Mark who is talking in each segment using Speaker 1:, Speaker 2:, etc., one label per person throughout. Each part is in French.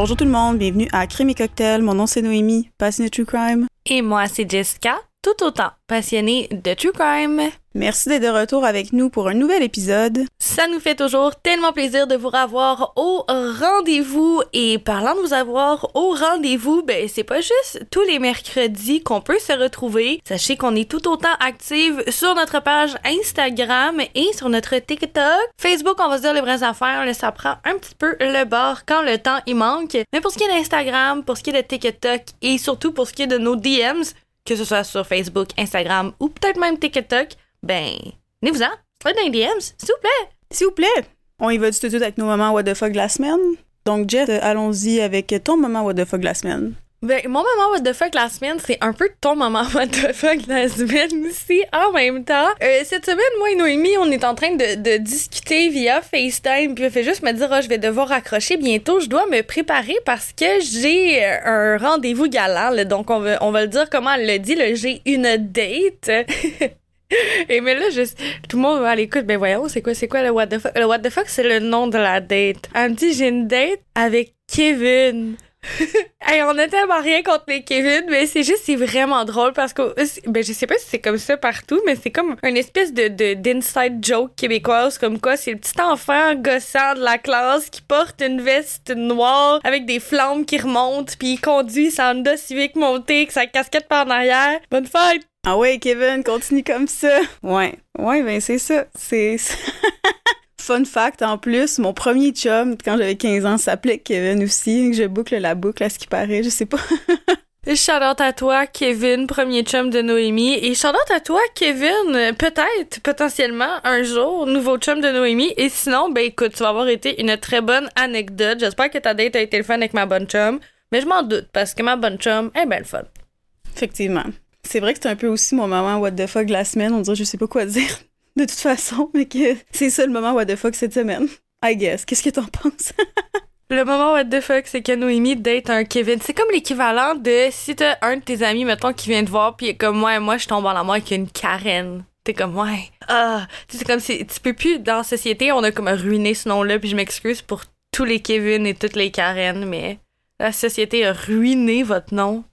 Speaker 1: Bonjour tout le monde, bienvenue à Crime et Cocktail. Mon nom c'est Noémie, passionnée de True Crime.
Speaker 2: Et moi c'est Jessica, tout autant passionnée de True Crime.
Speaker 1: Merci d'être de retour avec nous pour un nouvel épisode.
Speaker 2: Ça nous fait toujours tellement plaisir de vous revoir au rendez-vous. Et parlant de vous avoir au rendez-vous, ben c'est pas juste tous les mercredis qu'on peut se retrouver. Sachez qu'on est tout autant active sur notre page Instagram et sur notre TikTok. Facebook, on va se dire les vraies affaires, ça prend un petit peu le bord quand le temps y manque. Mais pour ce qui est d'Instagram, pour ce qui est de TikTok et surtout pour ce qui est de nos DMs, que ce soit sur Facebook, Instagram ou peut-être même TikTok, ben, venez-vous-en, slide dans les DMs, s'il vous plaît.
Speaker 1: S'il vous plaît, on y va tout de suite avec nos moments what the fuck de la semaine. Donc Jess, euh, allons-y avec ton moment what the fuck de la semaine.
Speaker 2: Ben, mon moment what the fuck de la semaine, c'est un peu ton moment what the fuck de la semaine aussi, en même temps. Euh, cette semaine, moi et Noémie, on est en train de, de discuter via FaceTime, puis elle fait juste me dire, oh, je vais devoir raccrocher bientôt, je dois me préparer parce que j'ai euh, un rendez-vous galant, là. donc on va, on va le dire comment elle le dit, là, j'ai une date. Et mais là, juste, tout le monde va à l'écoute. Ben voyons, c'est quoi, c'est quoi le what the fuck? Le what the fuck, c'est le nom de la date. Elle me dit, j'ai une date avec Kevin. hey, on a tellement rien contre les Kevin, mais c'est juste, c'est vraiment drôle parce que, ben, je sais pas si c'est comme ça partout, mais c'est comme une espèce de, de, d'inside joke québécoise, comme quoi c'est le petit enfant gossant de la classe qui porte une veste noire avec des flammes qui remontent, puis il conduit sa Honda Civic montée avec sa casquette par en arrière. Bonne fête!
Speaker 1: Ah ouais, Kevin, continue comme ça. Ouais, ouais, ben c'est ça. C'est. Fun fact en plus, mon premier chum, quand j'avais 15 ans, s'appelait Kevin aussi. Je boucle la boucle à ce qui paraît, je sais pas.
Speaker 2: Shout out à toi, Kevin, premier chum de Noémie. Et shout out à toi, Kevin, peut-être, potentiellement, un jour, nouveau chum de Noémie. Et sinon, ben écoute, tu vas avoir été une très bonne anecdote. J'espère que ta date a été le fun avec ma bonne chum. Mais je m'en doute, parce que ma bonne chum est belle fun.
Speaker 1: Effectivement. C'est vrai que c'est un peu aussi mon moment what the fuck de la semaine. On dirait je sais pas quoi dire de toute façon, mais que c'est ça le moment what the fuck cette semaine. I guess. Qu'est-ce que t'en penses?
Speaker 2: le moment what the fuck, c'est que Noémie date un Kevin. C'est comme l'équivalent de si t'as un de tes amis, mettons, qui vient te voir, puis comme moi, moi, je tombe en amour avec une Karen. T'es comme, ouais. Ah. C'est comme si tu peux plus, dans la société, on a comme ruiné ce nom-là, puis je m'excuse pour tous les Kevin et toutes les Karen, mais la société a ruiné votre nom.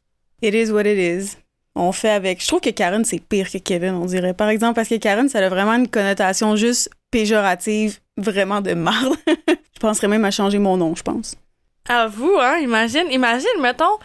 Speaker 1: It is what it is on fait avec. Je trouve que Karen, c'est pire que Kevin, on dirait. Par exemple, parce que Karen, ça a vraiment une connotation juste péjorative, vraiment de marde. je penserais même à changer mon nom, je pense.
Speaker 2: À vous, hein? Imagine, imagine, mettons,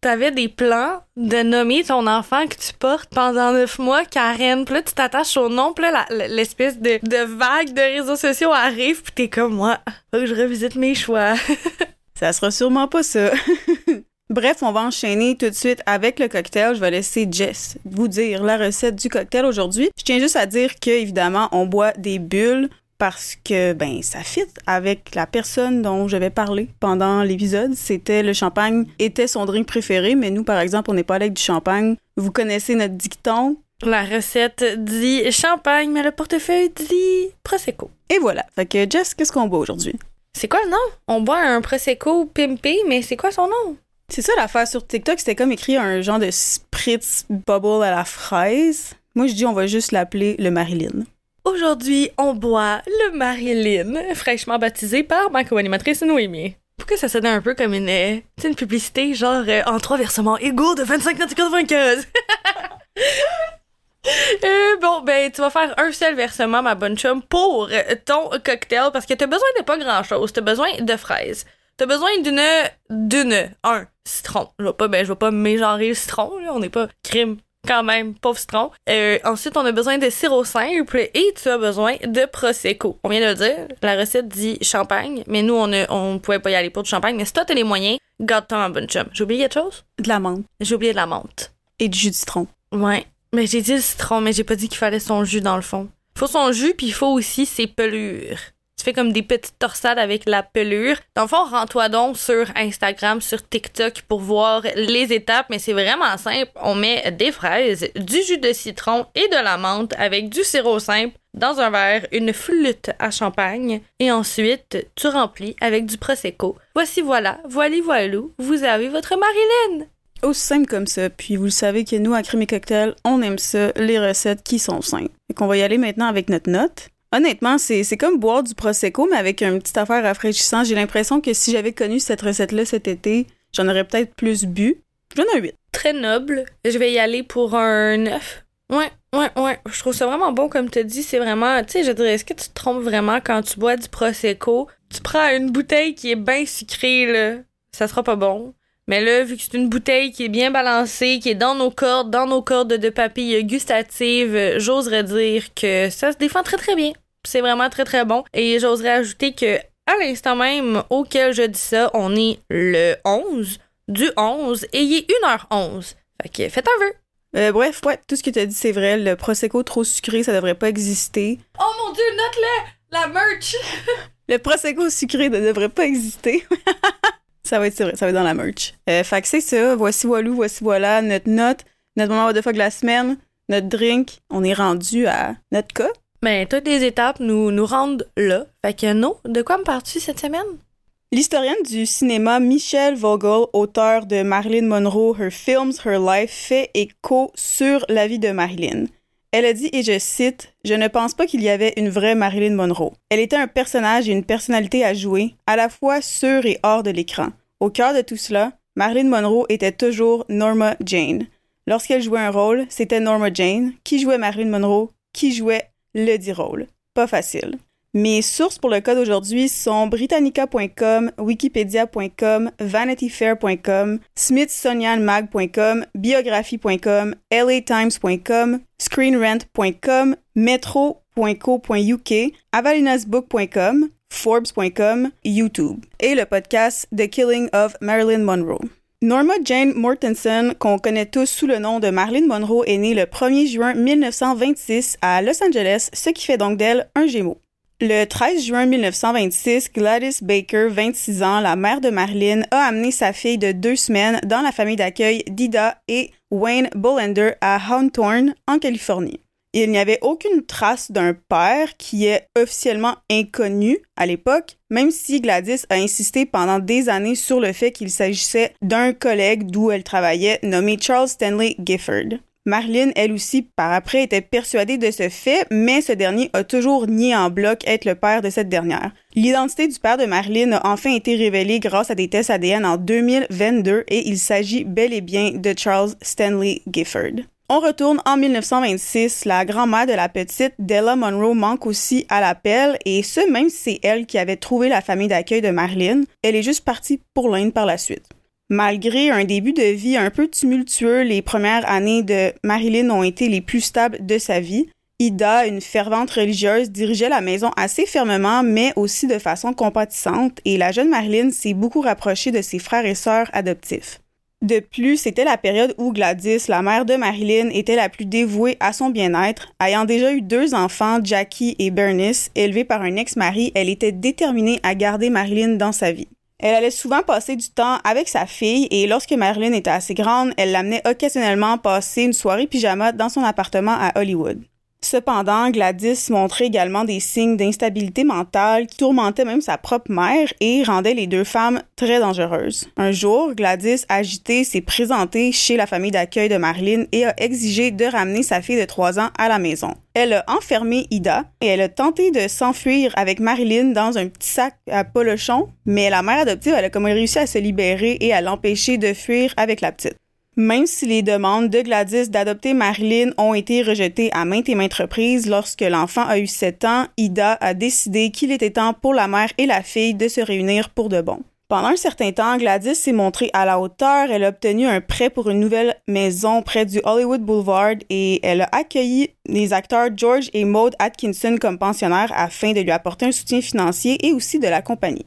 Speaker 2: t'avais des plans de nommer ton enfant que tu portes pendant neuf mois Karen. Puis là, tu t'attaches au nom, puis là, l'espèce de, de vague de réseaux sociaux arrive, puis t'es comme moi. Faut que je revisite mes choix.
Speaker 1: ça sera sûrement pas ça. Bref, on va enchaîner tout de suite avec le cocktail. Je vais laisser Jess vous dire la recette du cocktail aujourd'hui. Je tiens juste à dire que évidemment, on boit des bulles parce que ben ça fit avec la personne dont je vais parler pendant l'épisode. C'était le champagne était son drink préféré, mais nous par exemple, on n'est pas avec du champagne. Vous connaissez notre dicton.
Speaker 2: La recette dit champagne, mais le portefeuille dit prosecco.
Speaker 1: Et voilà. Fait que Jess, qu'est-ce qu'on boit aujourd'hui?
Speaker 2: C'est quoi le nom? On boit un prosecco pimpé, mais c'est quoi son nom?
Speaker 1: C'est ça l'affaire sur TikTok, c'était comme écrit un genre de spritz bubble à la fraise. Moi, je dis on va juste l'appeler le Marilyn.
Speaker 2: Aujourd'hui, on boit le Marilyn, fraîchement baptisé par ma co-animatrice Noémie. Pourquoi ça sonne un peu comme une, euh, une publicité genre euh, en trois versements égaux de 25,95 euh, bon, ben, tu vas faire un seul versement, ma bonne chum, pour ton cocktail parce que t'as besoin de pas grand chose. T'as besoin de fraises. T'as besoin d'une, d'une, un, citron. Je vais pas, ben, je vais pas mégenrer le citron, là. On n'est pas crime quand même, pauvre citron. Euh, ensuite, on a besoin de sirop simple et tu as besoin de Prosecco. On vient de le dire, la recette dit champagne, mais nous, on, a, on pouvait pas y aller pour du champagne. Mais si toi, t'as les moyens, garde-toi en bonne chum. J'ai oublié quelque chose?
Speaker 1: De la menthe.
Speaker 2: J'ai oublié de la menthe.
Speaker 1: Et du jus de citron.
Speaker 2: Ouais. Mais j'ai dit le citron, mais j'ai pas dit qu'il fallait son jus dans le fond. Faut son jus, puis il faut aussi ses pelures tu fais comme des petites torsades avec la pelure. Dans le fond, rends-toi donc sur Instagram, sur TikTok pour voir les étapes, mais c'est vraiment simple. On met des fraises, du jus de citron et de la menthe avec du sirop simple dans un verre, une flûte à champagne et ensuite tu remplis avec du prosecco. Voici voilà, voili voilou, vous avez votre Marilyn.
Speaker 1: Aussi simple comme ça. Puis vous le savez que nous, à Crème et Cocktail, on aime ça, les recettes qui sont simples. Et qu'on va y aller maintenant avec notre note. Honnêtement, c'est comme boire du Prosecco, mais avec une petite affaire rafraîchissante. J'ai l'impression que si j'avais connu cette recette-là cet été, j'en aurais peut-être plus bu. Je donne un 8.
Speaker 2: Très noble. Je vais y aller pour un 9. Ouais, ouais, ouais. Je trouve ça vraiment bon, comme tu dis. C'est vraiment, tu sais, je dirais, est-ce que tu te trompes vraiment quand tu bois du Prosecco? Tu prends une bouteille qui est bien sucrée, là. Ça sera pas bon. Mais là, vu que c'est une bouteille qui est bien balancée, qui est dans nos cordes, dans nos cordes de papilles gustatives, euh, j'oserais dire que ça se défend très très bien. C'est vraiment très très bon. Et j'oserais ajouter que à l'instant même auquel je dis ça, on est le 11 du 11 et il est 1h11. Fait que faites un vœu.
Speaker 1: Euh, bref, ouais, tout ce que tu as dit, c'est vrai. Le Prosecco trop sucré, ça devrait pas exister.
Speaker 2: Oh mon dieu, note-le! La merch!
Speaker 1: Le Prosecco sucré ne devrait pas exister. ça va être vrai, ça va être dans la merch. Euh, fait que c'est ça. Voici Walou, voici voilà notre note, notre moment de fuck de la semaine, notre drink. On est rendu à notre cas.
Speaker 2: Ben, toutes les étapes nous, nous rendent là. Fait que non, de quoi me parles-tu cette semaine?
Speaker 1: L'historienne du cinéma Michelle Vogel, auteur de Marilyn Monroe, Her Films, Her Life, fait écho sur la vie de Marilyn. Elle a dit, et je cite, Je ne pense pas qu'il y avait une vraie Marilyn Monroe. Elle était un personnage et une personnalité à jouer, à la fois sur et hors de l'écran. Au cœur de tout cela, Marilyn Monroe était toujours Norma Jane. Lorsqu'elle jouait un rôle, c'était Norma Jane. Qui jouait Marilyn Monroe? Qui jouait le dit rôle? Pas facile. Mes sources pour le code aujourd'hui sont britannica.com, wikipedia.com, vanityfair.com, smithsonianmag.com, biographie.com, latimes.com, screenrent.com, metro.co.uk, avalinasbook.com, forbes.com, YouTube et le podcast The Killing of Marilyn Monroe. Norma Jane Mortensen, qu'on connaît tous sous le nom de Marilyn Monroe, est née le 1er juin 1926 à Los Angeles, ce qui fait donc d'elle un Gémeaux. Le 13 juin 1926, Gladys Baker, 26 ans, la mère de Marilyn, a amené sa fille de deux semaines dans la famille d'accueil d'Ida et Wayne Bullender à Hawthorne, en Californie. Il n'y avait aucune trace d'un père qui est officiellement inconnu à l'époque, même si Gladys a insisté pendant des années sur le fait qu'il s'agissait d'un collègue d'où elle travaillait nommé Charles Stanley Gifford. Marilyn, elle aussi, par après, était persuadée de ce fait, mais ce dernier a toujours nié en bloc être le père de cette dernière. L'identité du père de Marilyn a enfin été révélée grâce à des tests ADN en 2022 et il s'agit bel et bien de Charles Stanley Gifford. On retourne en 1926. La grand-mère de la petite, Della Monroe, manque aussi à l'appel, et ce, même si c'est elle qui avait trouvé la famille d'accueil de Marilyn, elle est juste partie pour l'Inde par la suite. Malgré un début de vie un peu tumultueux, les premières années de Marilyn ont été les plus stables de sa vie. Ida, une fervente religieuse, dirigeait la maison assez fermement, mais aussi de façon compatissante, et la jeune Marilyn s'est beaucoup rapprochée de ses frères et sœurs adoptifs. De plus, c'était la période où Gladys, la mère de Marilyn, était la plus dévouée à son bien-être. Ayant déjà eu deux enfants, Jackie et Bernice, élevés par un ex-mari, elle était déterminée à garder Marilyn dans sa vie. Elle allait souvent passer du temps avec sa fille et lorsque Marilyn était assez grande, elle l'amenait occasionnellement passer une soirée pyjama dans son appartement à Hollywood. Cependant, Gladys montrait également des signes d'instabilité mentale qui tourmentaient même sa propre mère et rendaient les deux femmes très dangereuses. Un jour, Gladys, agitée, s'est présentée chez la famille d'accueil de Marilyn et a exigé de ramener sa fille de trois ans à la maison. Elle a enfermé Ida et elle a tenté de s'enfuir avec Marilyn dans un petit sac à polochon, mais la mère adoptive elle a comme réussi à se libérer et à l'empêcher de fuir avec la petite. Même si les demandes de Gladys d'adopter Marilyn ont été rejetées à maintes et maintes reprises, lorsque l'enfant a eu 7 ans, Ida a décidé qu'il était temps pour la mère et la fille de se réunir pour de bon. Pendant un certain temps, Gladys s'est montrée à la hauteur. Elle a obtenu un prêt pour une nouvelle maison près du Hollywood Boulevard et elle a accueilli les acteurs George et Maud Atkinson comme pensionnaires afin de lui apporter un soutien financier et aussi de la compagnie.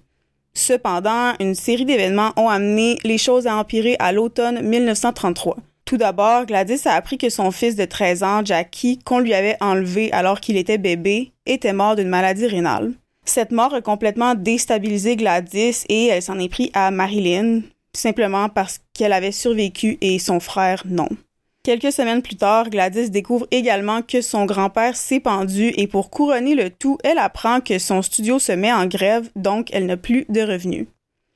Speaker 1: Cependant, une série d'événements ont amené les choses à empirer à l'automne 1933. Tout d'abord, Gladys a appris que son fils de 13 ans, Jackie, qu'on lui avait enlevé alors qu'il était bébé, était mort d'une maladie rénale. Cette mort a complètement déstabilisé Gladys et elle s'en est pris à Marilyn, simplement parce qu'elle avait survécu et son frère non. Quelques semaines plus tard, Gladys découvre également que son grand-père s'est pendu et pour couronner le tout, elle apprend que son studio se met en grève, donc elle n'a plus de revenus.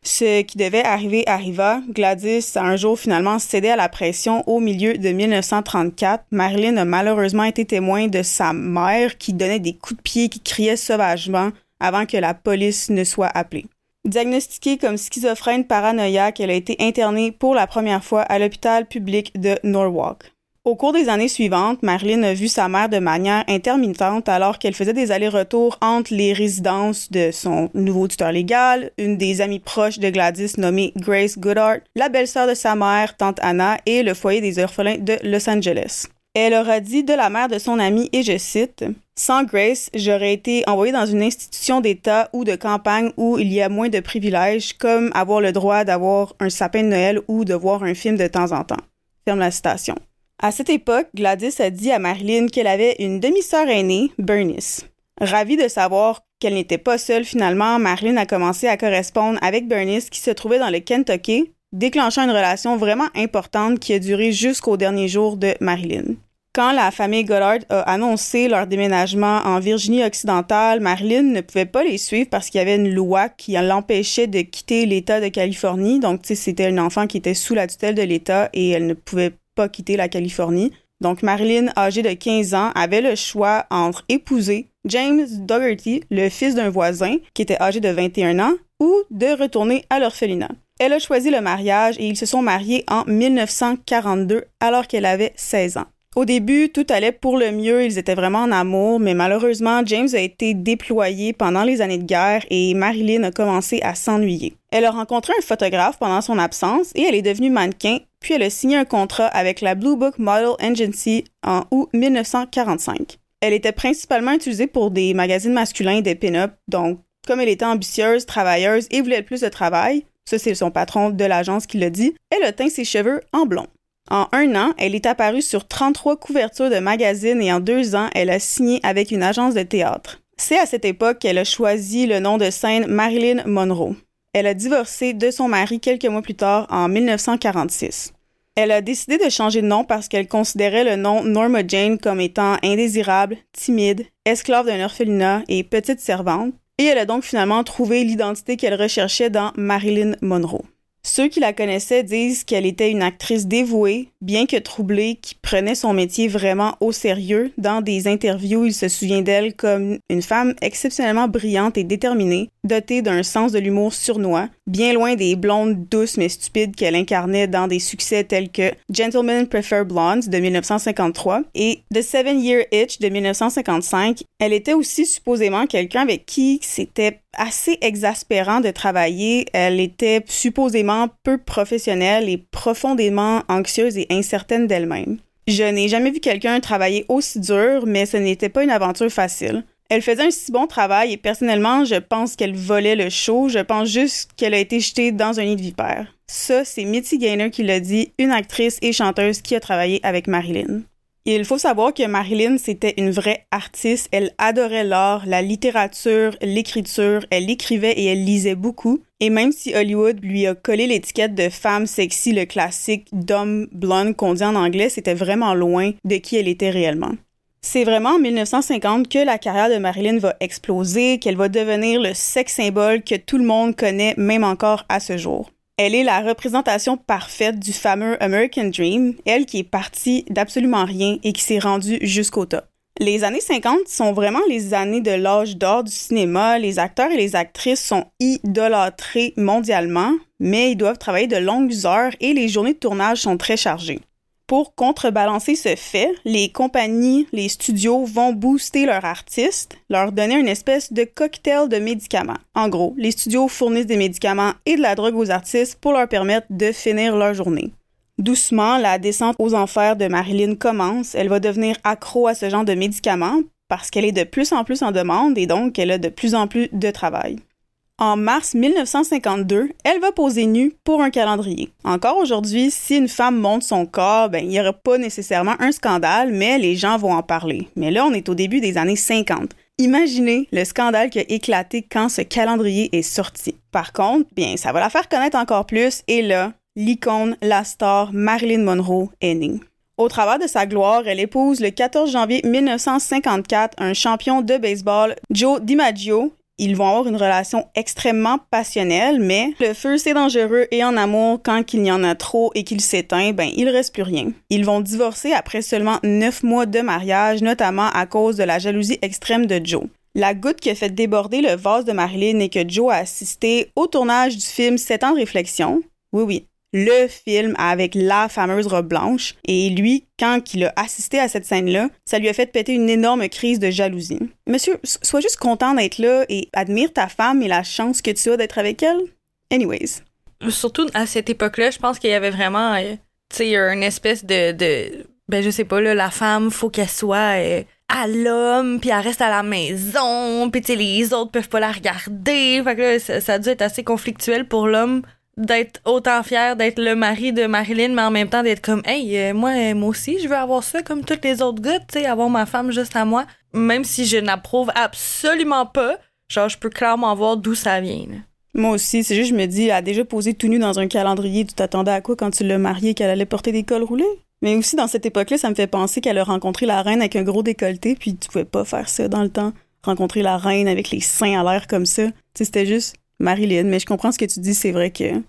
Speaker 1: Ce qui devait arriver arriva. Gladys a un jour finalement cédé à la pression au milieu de 1934. Marilyn a malheureusement été témoin de sa mère qui donnait des coups de pied, qui criait sauvagement avant que la police ne soit appelée. Diagnostiquée comme schizophrène paranoïaque, elle a été internée pour la première fois à l'hôpital public de Norwalk. Au cours des années suivantes, Marilyn a vu sa mère de manière intermittente alors qu'elle faisait des allers-retours entre les résidences de son nouveau tuteur légal, une des amies proches de Gladys nommée Grace Goodhart, la belle-sœur de sa mère, tante Anna, et le foyer des orphelins de Los Angeles. Elle aura dit de la mère de son amie, et je cite, Sans Grace, j'aurais été envoyée dans une institution d'État ou de campagne où il y a moins de privilèges, comme avoir le droit d'avoir un sapin de Noël ou de voir un film de temps en temps. Ferme la citation. À cette époque, Gladys a dit à Marilyn qu'elle avait une demi-sœur aînée, Bernice. Ravie de savoir qu'elle n'était pas seule finalement, Marilyn a commencé à correspondre avec Bernice qui se trouvait dans le Kentucky, déclenchant une relation vraiment importante qui a duré jusqu'au dernier jour de Marilyn. Quand la famille Goddard a annoncé leur déménagement en Virginie occidentale, Marilyn ne pouvait pas les suivre parce qu'il y avait une loi qui l'empêchait de quitter l'État de Californie. Donc, c'était un enfant qui était sous la tutelle de l'État et elle ne pouvait pas quitter la Californie. Donc Marilyn, âgée de 15 ans, avait le choix entre épouser James Dougherty, le fils d'un voisin qui était âgé de 21 ans, ou de retourner à l'orphelinat. Elle a choisi le mariage et ils se sont mariés en 1942 alors qu'elle avait 16 ans. Au début, tout allait pour le mieux, ils étaient vraiment en amour, mais malheureusement, James a été déployé pendant les années de guerre et Marilyn a commencé à s'ennuyer. Elle a rencontré un photographe pendant son absence et elle est devenue mannequin, puis elle a signé un contrat avec la Blue Book Model Agency en août 1945. Elle était principalement utilisée pour des magazines masculins et des pin-up, donc comme elle était ambitieuse, travailleuse et voulait plus de travail, ça c'est son patron de l'agence qui l'a dit, elle a teint ses cheveux en blond. En un an, elle est apparue sur 33 couvertures de magazines et en deux ans, elle a signé avec une agence de théâtre. C'est à cette époque qu'elle a choisi le nom de scène Marilyn Monroe. Elle a divorcé de son mari quelques mois plus tard, en 1946. Elle a décidé de changer de nom parce qu'elle considérait le nom Norma Jane comme étant indésirable, timide, esclave d'un orphelinat et petite servante, et elle a donc finalement trouvé l'identité qu'elle recherchait dans Marilyn Monroe. Ceux qui la connaissaient disent qu'elle était une actrice dévouée, bien que troublée, qui prenait son métier vraiment au sérieux. Dans des interviews, il se souvient d'elle comme une femme exceptionnellement brillante et déterminée, dotée d'un sens de l'humour surnois, bien loin des blondes douces mais stupides qu'elle incarnait dans des succès tels que Gentlemen Prefer Blondes de 1953 et The Seven Year Itch de 1955. Elle était aussi supposément quelqu'un avec qui c'était assez exaspérant de travailler. Elle était supposément peu professionnelle et profondément anxieuse et incertaine d'elle-même. Je n'ai jamais vu quelqu'un travailler aussi dur, mais ce n'était pas une aventure facile. Elle faisait un si bon travail et personnellement, je pense qu'elle volait le show. Je pense juste qu'elle a été jetée dans un nid de vipère. Ça, c'est Mitzi Gaynor qui l'a dit, une actrice et chanteuse qui a travaillé avec Marilyn. Il faut savoir que Marilyn, c'était une vraie artiste. Elle adorait l'art, la littérature, l'écriture. Elle écrivait et elle lisait beaucoup. Et même si Hollywood lui a collé l'étiquette de femme sexy, le classique d'homme blonde qu'on dit en anglais, c'était vraiment loin de qui elle était réellement. C'est vraiment en 1950 que la carrière de Marilyn va exploser, qu'elle va devenir le sex symbole que tout le monde connaît même encore à ce jour. Elle est la représentation parfaite du fameux American Dream, elle qui est partie d'absolument rien et qui s'est rendue jusqu'au top. Les années 50 sont vraiment les années de l'âge d'or du cinéma. Les acteurs et les actrices sont idolâtrés mondialement, mais ils doivent travailler de longues heures et les journées de tournage sont très chargées. Pour contrebalancer ce fait, les compagnies, les studios vont booster leurs artistes, leur donner une espèce de cocktail de médicaments. En gros, les studios fournissent des médicaments et de la drogue aux artistes pour leur permettre de finir leur journée. Doucement, la descente aux enfers de Marilyn commence. Elle va devenir accro à ce genre de médicaments parce qu'elle est de plus en plus en demande et donc elle a de plus en plus de travail. En mars 1952, elle va poser nue pour un calendrier. Encore aujourd'hui, si une femme monte son corps, ben, il n'y aura pas nécessairement un scandale, mais les gens vont en parler. Mais là, on est au début des années 50. Imaginez le scandale qui a éclaté quand ce calendrier est sorti. Par contre, bien, ça va la faire connaître encore plus, et là, l'icône, la star Marilyn Monroe est née. Au travers de sa gloire, elle épouse le 14 janvier 1954 un champion de baseball, Joe DiMaggio, Ils vont avoir une relation extrêmement passionnelle, mais le feu c'est dangereux et en amour, quand il y en a trop et qu'il s'éteint, ben il reste plus rien. Ils vont divorcer après seulement neuf mois de mariage, notamment à cause de la jalousie extrême de Joe. La goutte qui a fait déborder le vase de Marilyn est que Joe a assisté au tournage du film Sept ans de réflexion. Oui, oui, le film avec la fameuse robe blanche. Et lui, quand il a assisté à cette scène-là, ça lui a fait péter une énorme crise de jalousie. Monsieur, sois juste content d'être là et admire ta femme et la chance que tu as d'être avec elle. Anyways.
Speaker 2: Surtout à cette époque-là, je pense qu'il y avait vraiment, euh, tu sais, une espèce de, de, ben je sais pas là, la femme faut qu'elle soit euh, à l'homme, puis elle reste à la maison, puis tu sais les autres peuvent pas la regarder. Fait que là, ça, ça a dû être assez conflictuel pour l'homme d'être autant fier d'être le mari de Marilyn, mais en même temps d'être comme, hey, euh, moi, euh, moi aussi, je veux avoir ça comme tous les autres gars, tu sais, avoir ma femme juste à moi. Même si je n'approuve absolument pas, genre, je peux clairement voir d'où ça vient.
Speaker 1: Moi aussi, c'est juste, je me dis, elle a déjà posé tout nu dans un calendrier, tu t'attendais à quoi quand tu l'as mariée, qu'elle allait porter des cols roulés? Mais aussi, dans cette époque-là, ça me fait penser qu'elle a rencontré la reine avec un gros décolleté, puis tu pouvais pas faire ça dans le temps. Rencontrer la reine avec les seins à l'air comme ça. Tu sais, c'était juste Marilyn, mais je comprends ce que tu dis, c'est vrai que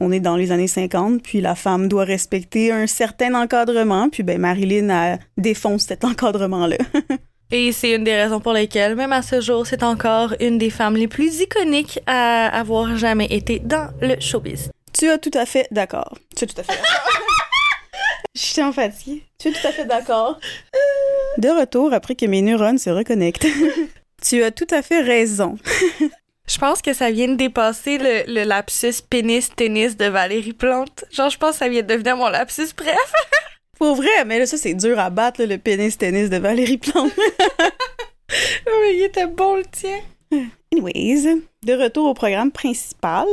Speaker 1: on est dans les années 50, puis la femme doit respecter un certain encadrement, puis ben Marilyn a défonce cet encadrement-là.
Speaker 2: Et c'est une des raisons pour lesquelles, même à ce jour, c'est encore une des femmes les plus iconiques à avoir jamais été dans le showbiz.
Speaker 1: Tu as tout à fait d'accord. Tu es tout à fait d'accord. Je suis en fatigue. Tu es tout à fait d'accord. De retour après que mes neurones se reconnectent. tu as tout à fait raison.
Speaker 2: Je pense que ça vient de dépasser le, lapsus pénis-tennis de Valérie Plante. Genre, je pense que ça vient de devenir mon lapsus bref.
Speaker 1: Pour vrai, mais là, ça, c'est dur à battre, le pénis-tennis de Valérie Plante.
Speaker 2: oui, il était bon, le tien.
Speaker 1: Anyways, de retour au programme principal.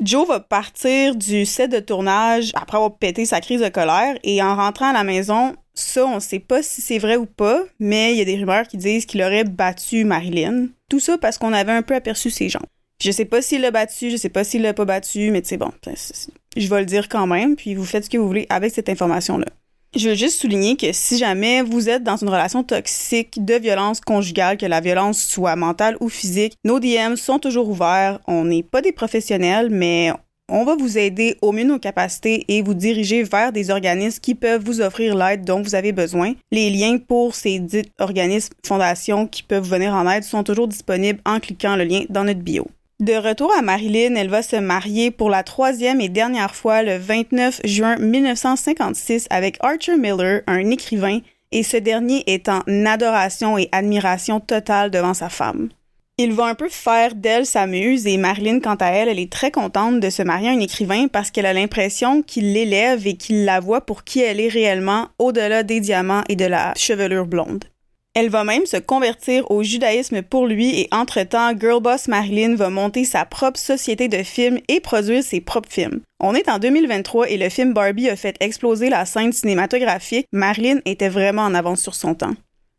Speaker 1: Joe va partir du set de tournage après avoir pété sa crise de colère et en rentrant à la maison, ça, on sait pas si c'est vrai ou pas, mais il y a des rumeurs qui disent qu'il aurait battu Marilyn. Tout ça parce qu'on avait un peu aperçu ses jambes. Je sais pas s'il l'a battu, je sais pas s'il l'a pas battu, mais c'est bon. Je vais le dire quand même, puis vous faites ce que vous voulez avec cette information-là. Je veux juste souligner que si jamais vous êtes dans une relation toxique de violence conjugale, que la violence soit mentale ou physique, nos DM sont toujours ouverts. On n'est pas des professionnels, mais on va vous aider au mieux de nos capacités et vous diriger vers des organismes qui peuvent vous offrir l'aide dont vous avez besoin. Les liens pour ces dits organismes, fondations qui peuvent venir en aide sont toujours disponibles en cliquant le lien dans notre bio. De retour à Marilyn, elle va se marier pour la troisième et dernière fois le 29 juin 1956 avec Archer Miller, un écrivain, et ce dernier est en adoration et admiration totale devant sa femme. Il va un peu faire d'elle sa muse et Marilyn, quant à elle, elle est très contente de se marier à un écrivain parce qu'elle a l'impression qu'il l'élève et qu'il la voit pour qui elle est réellement au-delà des diamants et de la chevelure blonde. Elle va même se convertir au judaïsme pour lui et entre-temps, Girlboss Marilyn va monter sa propre société de films et produire ses propres films. On est en 2023 et le film Barbie a fait exploser la scène cinématographique. Marilyn était vraiment en avance sur son temps.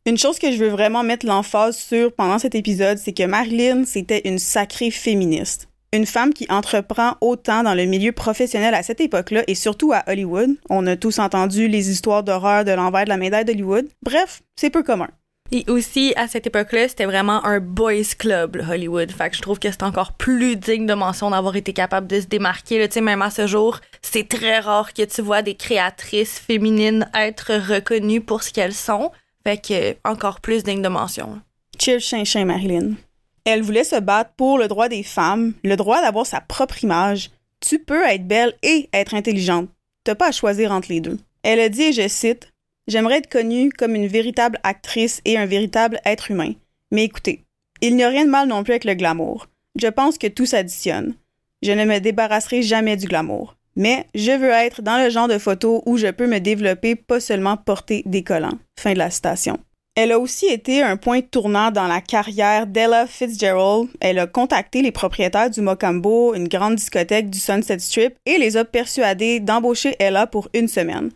Speaker 1: Une chose que je veux vraiment mettre l'emphase sur pendant cet épisode, c'est que Marilyn, c'était une sacrée féministe. Une femme qui entreprend autant dans le milieu professionnel à cette époque-là et surtout à Hollywood. On a tous entendu les histoires d'horreur de l'envers de la médaille d'Hollywood. Bref, c'est peu commun.
Speaker 2: Et aussi, à cette époque-là, c'était vraiment un boys club, Hollywood. Fait que je trouve que c'est encore plus digne de mention d'avoir été capable de se démarquer. Sais, même à ce jour, c'est très rare que tu vois des créatrices féminines être reconnues pour ce qu'elles sont. Fait que encore plus digne de mention.
Speaker 1: Cheers, chien, Marilyn. Elle voulait se battre pour le droit des femmes, le droit d'avoir sa propre image. Tu peux être belle et être intelligente. T'as pas à choisir entre les deux. Elle a dit, et je cite, J'aimerais être connue comme une véritable actrice et un véritable être humain. Mais écoutez, il n'y a rien de mal non plus avec le glamour. Je pense que tout s'additionne. Je ne me débarrasserai jamais du glamour. Mais je veux être dans le genre de photo où je peux me développer, pas seulement porter des collants. Fin de la citation. Elle a aussi été un point tournant dans la carrière d'Ella Fitzgerald. Elle a contacté les propriétaires du Mocambo, une grande discothèque du Sunset Strip, et les a persuadés d'embaucher Ella pour une semaine.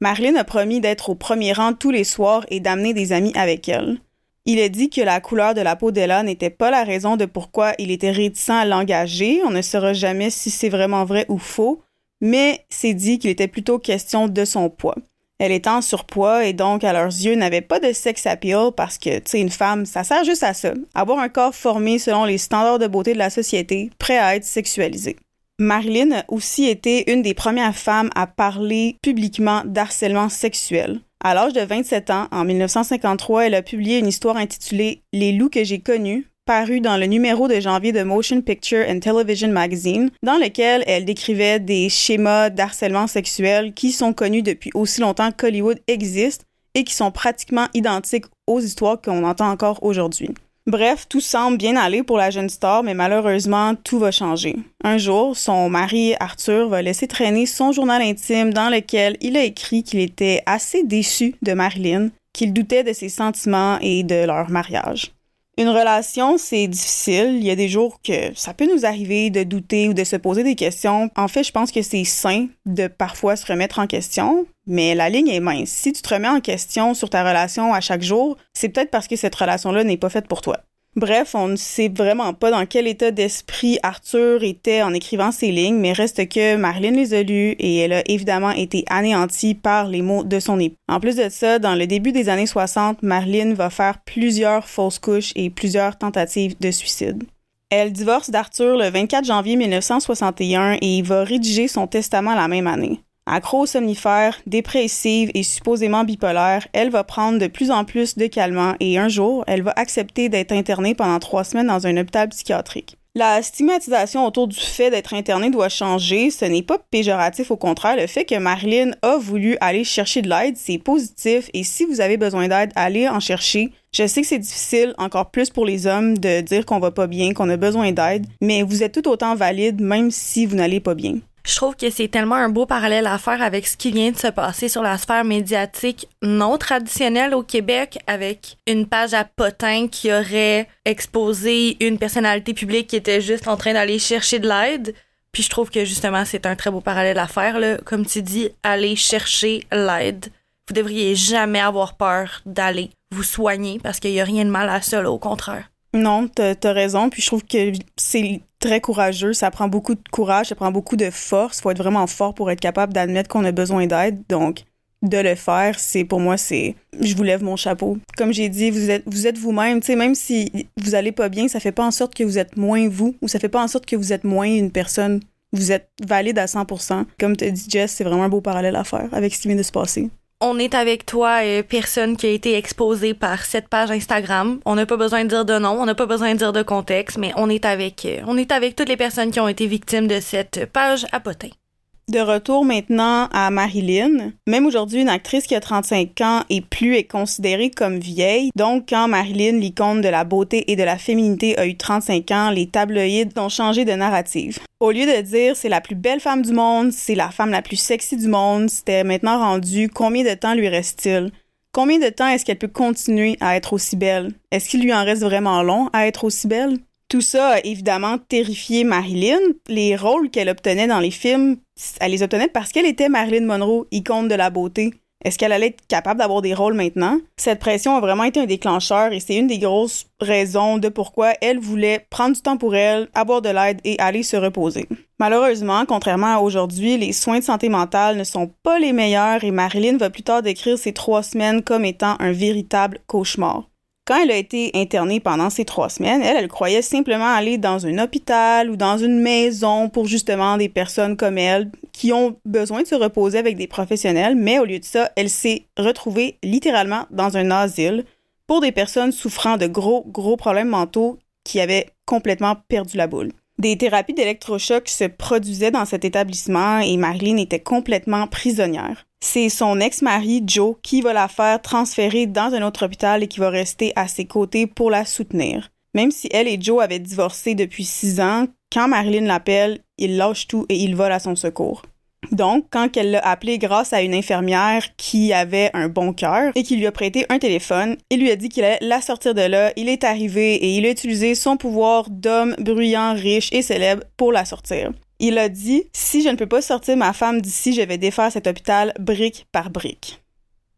Speaker 1: Marilyn a promis d'être au premier rang tous les soirs et d'amener des amis avec elle. Il a dit que la couleur de la peau d'Ella n'était pas la raison de pourquoi il était réticent à l'engager. On ne saura jamais si c'est vraiment vrai ou faux, mais c'est dit qu'il était plutôt question de son poids. Elle était en surpoids et donc, à leurs yeux, n'avait pas de sex appeal parce que, tu sais, une femme, ça sert juste à ça. Avoir un corps formé selon les standards de beauté de la société, prêt à être sexualisé. Marilyn a aussi été une des premières femmes à parler publiquement d'harcèlement sexuel. À l'âge de 27 ans, en 1953, elle a publié une histoire intitulée Les loups que j'ai connus, paru dans le numéro de janvier de Motion Picture and Television Magazine, dans lequel elle décrivait des schémas d'harcèlement sexuel qui sont connus depuis aussi longtemps qu'Hollywood existe et qui sont pratiquement identiques aux histoires qu'on entend encore aujourd'hui. Bref, tout semble bien aller pour la jeune star, mais malheureusement, tout va changer. Un jour, son mari Arthur va laisser traîner son journal intime dans lequel il a écrit qu'il était assez déçu de Marilyn, qu'il doutait de ses sentiments et de leur mariage. Une relation, c'est difficile. Il y a des jours que ça peut nous arriver de douter ou de se poser des questions. En fait, je pense que c'est sain de parfois se remettre en question, mais la ligne est mince. Si tu te remets en question sur ta relation à chaque jour, c'est peut-être parce que cette relation-là n'est pas faite pour toi. Bref, on ne sait vraiment pas dans quel état d'esprit Arthur était en écrivant ces lignes, mais reste que Marilyn les a lues et elle a évidemment été anéantie par les mots de son époux. En plus de ça, dans le début des années 60, Marilyn va faire plusieurs fausses couches et plusieurs tentatives de suicide. Elle divorce d'Arthur le 24 janvier 1961 et va rédiger son testament la même année. Accro aux somnifères, dépressive et supposément bipolaire, elle va prendre de plus en plus de calmants et un jour, elle va accepter d'être internée pendant trois semaines dans un hôpital psychiatrique. La stigmatisation autour du fait d'être internée doit changer. Ce n'est pas péjoratif, au contraire. Le fait que Marilyn a voulu aller chercher de l'aide, c'est positif. Et si vous avez besoin d'aide, allez en chercher. Je sais que c'est difficile, encore plus pour les hommes, de dire qu'on va pas bien, qu'on a besoin d'aide, mais vous êtes tout autant valide même si vous n'allez pas bien.
Speaker 2: Je trouve que c'est tellement un beau parallèle à faire avec ce qui vient de se passer sur la sphère médiatique non traditionnelle au Québec avec une page à potin qui aurait exposé une personnalité publique qui était juste en train d'aller chercher de l'aide. Puis je trouve que justement c'est un très beau parallèle à faire là. Comme tu dis, aller chercher l'aide. Vous devriez jamais avoir peur d'aller vous soigner parce qu'il y a rien de mal à ça, au contraire.
Speaker 1: Non, t'as as raison. Puis je trouve que c'est très courageux. Ça prend beaucoup de courage, ça prend beaucoup de force. Faut être vraiment fort pour être capable d'admettre qu'on a besoin d'aide. Donc, de le faire, c'est pour moi, c'est je vous lève mon chapeau. Comme j'ai dit, vous êtes vous êtes vous-même. Tu sais, même si vous allez pas bien, ça fait pas en sorte que vous êtes moins vous ou ça fait pas en sorte que vous êtes moins une personne. Vous êtes valide à 100%. Comme te dit Jess, c'est vraiment un beau parallèle à faire avec ce qui vient de se passer
Speaker 2: on est avec toi, euh, personne qui a été exposée par cette page Instagram. On n'a pas besoin de dire de nom, on n'a pas besoin de dire de contexte, mais on est avec, euh, on est avec toutes les personnes qui ont été victimes de cette page à potin.
Speaker 1: De retour maintenant à Marilyn. Même aujourd'hui, une actrice qui a 35 ans et plus est considérée comme vieille. Donc, quand Marilyn, l'icône de la beauté et de la féminité, a eu 35 ans, les tabloïds ont changé de narrative. Au lieu de dire c'est la plus belle femme du monde, c'est la femme la plus sexy du monde, c'était maintenant rendu combien de temps lui reste-t-il? Combien de temps est-ce qu'elle peut continuer à être aussi belle? Est-ce qu'il lui en reste vraiment long à être aussi belle? Tout ça a évidemment terrifié Marilyn. Les rôles qu'elle obtenait dans les films, elle les obtenait parce qu'elle était Marilyn Monroe, icône de la beauté. Est-ce qu'elle allait être capable d'avoir des rôles maintenant? Cette pression a vraiment été un déclencheur et c'est une des grosses raisons de pourquoi elle voulait prendre du temps pour elle, avoir de l'aide et aller se reposer. Malheureusement, contrairement à aujourd'hui, les soins de santé mentale ne sont pas les meilleurs et Marilyn va plus tard décrire ces trois semaines comme étant un véritable cauchemar. Quand elle a été internée pendant ces trois semaines, elle, elle croyait simplement aller dans un hôpital ou dans une maison pour justement des personnes comme elle qui ont besoin de se reposer avec des professionnels, mais au lieu de ça, elle s'est retrouvée littéralement dans un asile pour des personnes souffrant de gros, gros problèmes mentaux qui avaient complètement perdu la boule. Des thérapies d'électrochoc se produisaient dans cet établissement et Marilyn était complètement prisonnière. C'est son ex-mari, Joe, qui va la faire transférer dans un autre hôpital et qui va rester à ses côtés pour la soutenir. Même si elle et Joe avaient divorcé depuis six ans, quand Marilyn l'appelle, il lâche tout et il vole à son secours. Donc, quand elle l'a appelé grâce à une infirmière qui avait un bon cœur et qui lui a prêté un téléphone, il lui a dit qu'il allait la sortir de là. Il est arrivé et il a utilisé son pouvoir d'homme bruyant, riche et célèbre pour la sortir. Il a dit Si je ne peux pas sortir ma femme d'ici, je vais défaire cet hôpital brique par brique.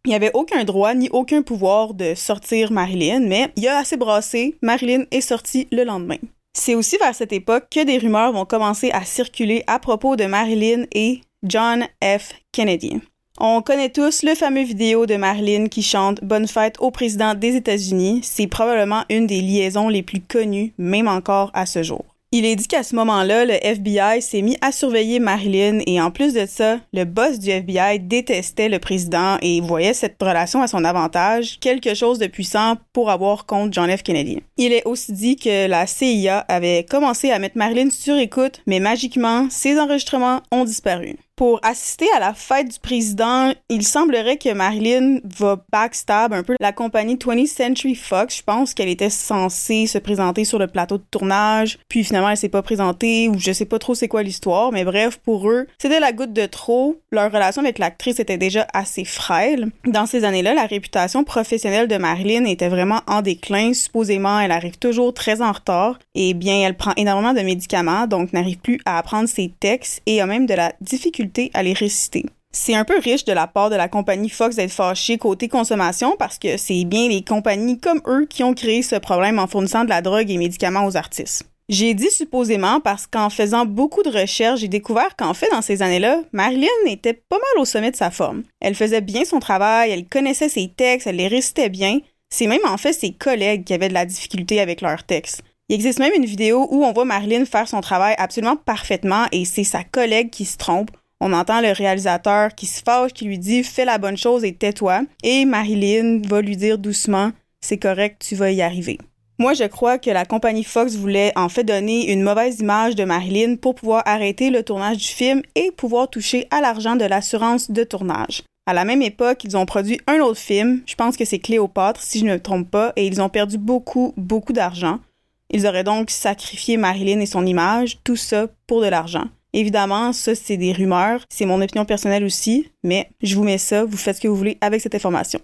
Speaker 1: Il n'y avait aucun droit ni aucun pouvoir de sortir Marilyn, mais il a assez brassé. Marilyn est sortie le lendemain. C'est aussi vers cette époque que des rumeurs vont commencer à circuler à propos de Marilyn et John F. Kennedy. On connaît tous le fameux vidéo de Marilyn qui chante Bonne fête au président des États-Unis. C'est probablement une des liaisons les plus connues, même encore à ce jour. Il est dit qu'à ce moment-là, le FBI s'est mis à surveiller Marilyn et en plus de ça, le boss du FBI détestait le président et voyait cette relation à son avantage, quelque chose de puissant pour avoir contre John F. Kennedy. Il est aussi dit que la CIA avait commencé à mettre Marilyn sur écoute, mais magiquement, ses enregistrements ont disparu pour assister à la fête du président, il semblerait que Marilyn va backstab un peu la compagnie 20th Century Fox. Je pense qu'elle était censée se présenter sur le plateau de tournage, puis finalement elle s'est pas présentée ou je sais pas trop c'est quoi l'histoire, mais bref, pour eux, c'était la goutte de trop. Leur relation avec l'actrice était déjà assez frêle. Dans ces années-là, la réputation professionnelle de Marilyn était vraiment en déclin. Supposément, elle arrive toujours très en retard et bien elle prend énormément de médicaments, donc n'arrive plus à apprendre ses textes et a même de la difficulté à les réciter. C'est un peu riche de la part de la compagnie Fox d'être fâchée côté consommation parce que c'est bien les compagnies comme eux qui ont créé ce problème en fournissant de la drogue et médicaments aux artistes. J'ai dit supposément parce qu'en faisant beaucoup de recherches, j'ai découvert qu'en fait, dans ces années-là, Marilyn était pas mal au sommet de sa forme. Elle faisait bien son travail, elle connaissait ses textes, elle les récitait bien. C'est même en fait ses collègues qui avaient de la difficulté avec leurs textes. Il existe même une vidéo où on voit Marilyn faire son travail absolument parfaitement et c'est sa collègue qui se trompe on entend le réalisateur qui se fâche, qui lui dit Fais la bonne chose et tais-toi. Et Marilyn va lui dire doucement C'est correct, tu vas y arriver. Moi, je crois que la compagnie Fox voulait en fait donner une mauvaise image de Marilyn pour pouvoir arrêter le tournage du film et pouvoir toucher à l'argent de l'assurance de tournage. À la même époque, ils ont produit un autre film, je pense que c'est Cléopâtre, si je ne me trompe pas, et ils ont perdu beaucoup, beaucoup d'argent. Ils auraient donc sacrifié Marilyn et son image, tout ça pour de l'argent. Évidemment, ça, c'est des rumeurs. C'est mon opinion personnelle aussi, mais je vous mets ça, vous faites ce que vous voulez avec cette information.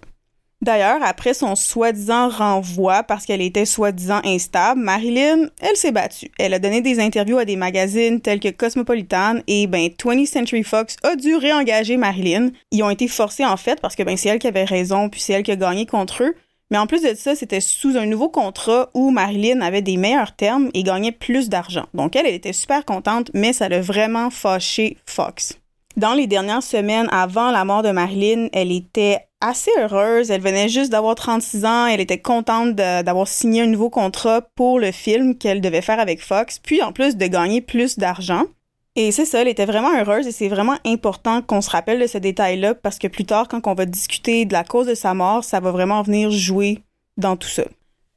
Speaker 1: D'ailleurs, après son soi-disant renvoi parce qu'elle était soi-disant instable, Marilyn, elle s'est battue. Elle a donné des interviews à des magazines tels que Cosmopolitan et ben 20th Century Fox a dû réengager Marilyn. Ils ont été forcés en fait parce que ben c'est elle qui avait raison puis c'est elle qui a gagné contre eux. Mais en plus de ça, c'était sous un nouveau contrat où Marilyn avait des meilleurs termes et gagnait plus d'argent. Donc elle, elle était super contente, mais ça l'a vraiment fâché Fox. Dans les dernières semaines avant la mort de Marilyn, elle était assez heureuse. Elle venait juste d'avoir 36 ans. Elle était contente d'avoir signé un nouveau contrat pour le film qu'elle devait faire avec Fox, puis en plus de gagner plus d'argent. Et c'est ça, elle était vraiment heureuse et c'est vraiment important qu'on se rappelle de ce détail-là parce que plus tard, quand on va discuter de la cause de sa mort, ça va vraiment venir jouer dans tout ça.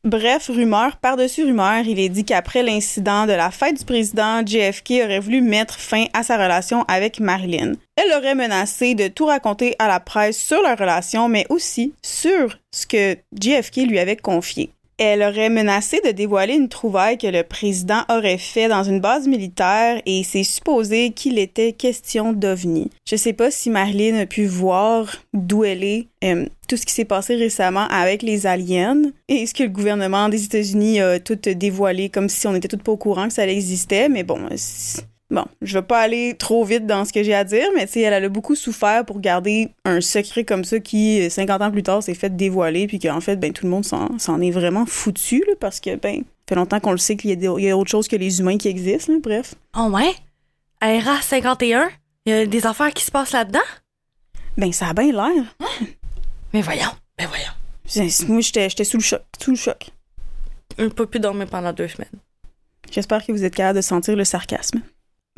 Speaker 1: Bref, rumeur par-dessus rumeur, il est dit qu'après l'incident de la fête du président, JFK aurait voulu mettre fin à sa relation avec Marilyn. Elle aurait menacé de tout raconter à la presse sur leur relation, mais aussi sur ce que JFK lui avait confié. Elle aurait menacé de dévoiler une trouvaille que le président aurait fait dans une base militaire et c'est supposé qu'il était question d'OVNI. Je sais pas si Marilyn a pu voir d'où elle est, euh, tout ce qui s'est passé récemment avec les aliens et ce que le gouvernement des États-Unis a tout dévoilé comme si on était tout pas au courant que ça existait, mais bon, Bon, je vais pas aller trop vite dans ce que j'ai à dire, mais tu sais, elle, a beaucoup souffert pour garder un secret comme ça qui, 50 ans plus tard, s'est fait dévoiler, puis qu'en fait, ben, tout le monde s'en est vraiment foutu, là, parce que, ben, fait longtemps qu'on le sait qu'il y, y, a autre chose que les humains qui existent, là, bref.
Speaker 2: Oh ouais? RA 51? Il y a des affaires qui se passent là-dedans?
Speaker 1: Ben, ça a bien l'air.
Speaker 2: Hein? Mais voyons, mais voyons.
Speaker 1: Moi, j'étais sous le choc, sous le choc.
Speaker 2: Je peux plus dormir pendant deux semaines.
Speaker 1: J'espère que vous êtes capable de sentir le sarcasme.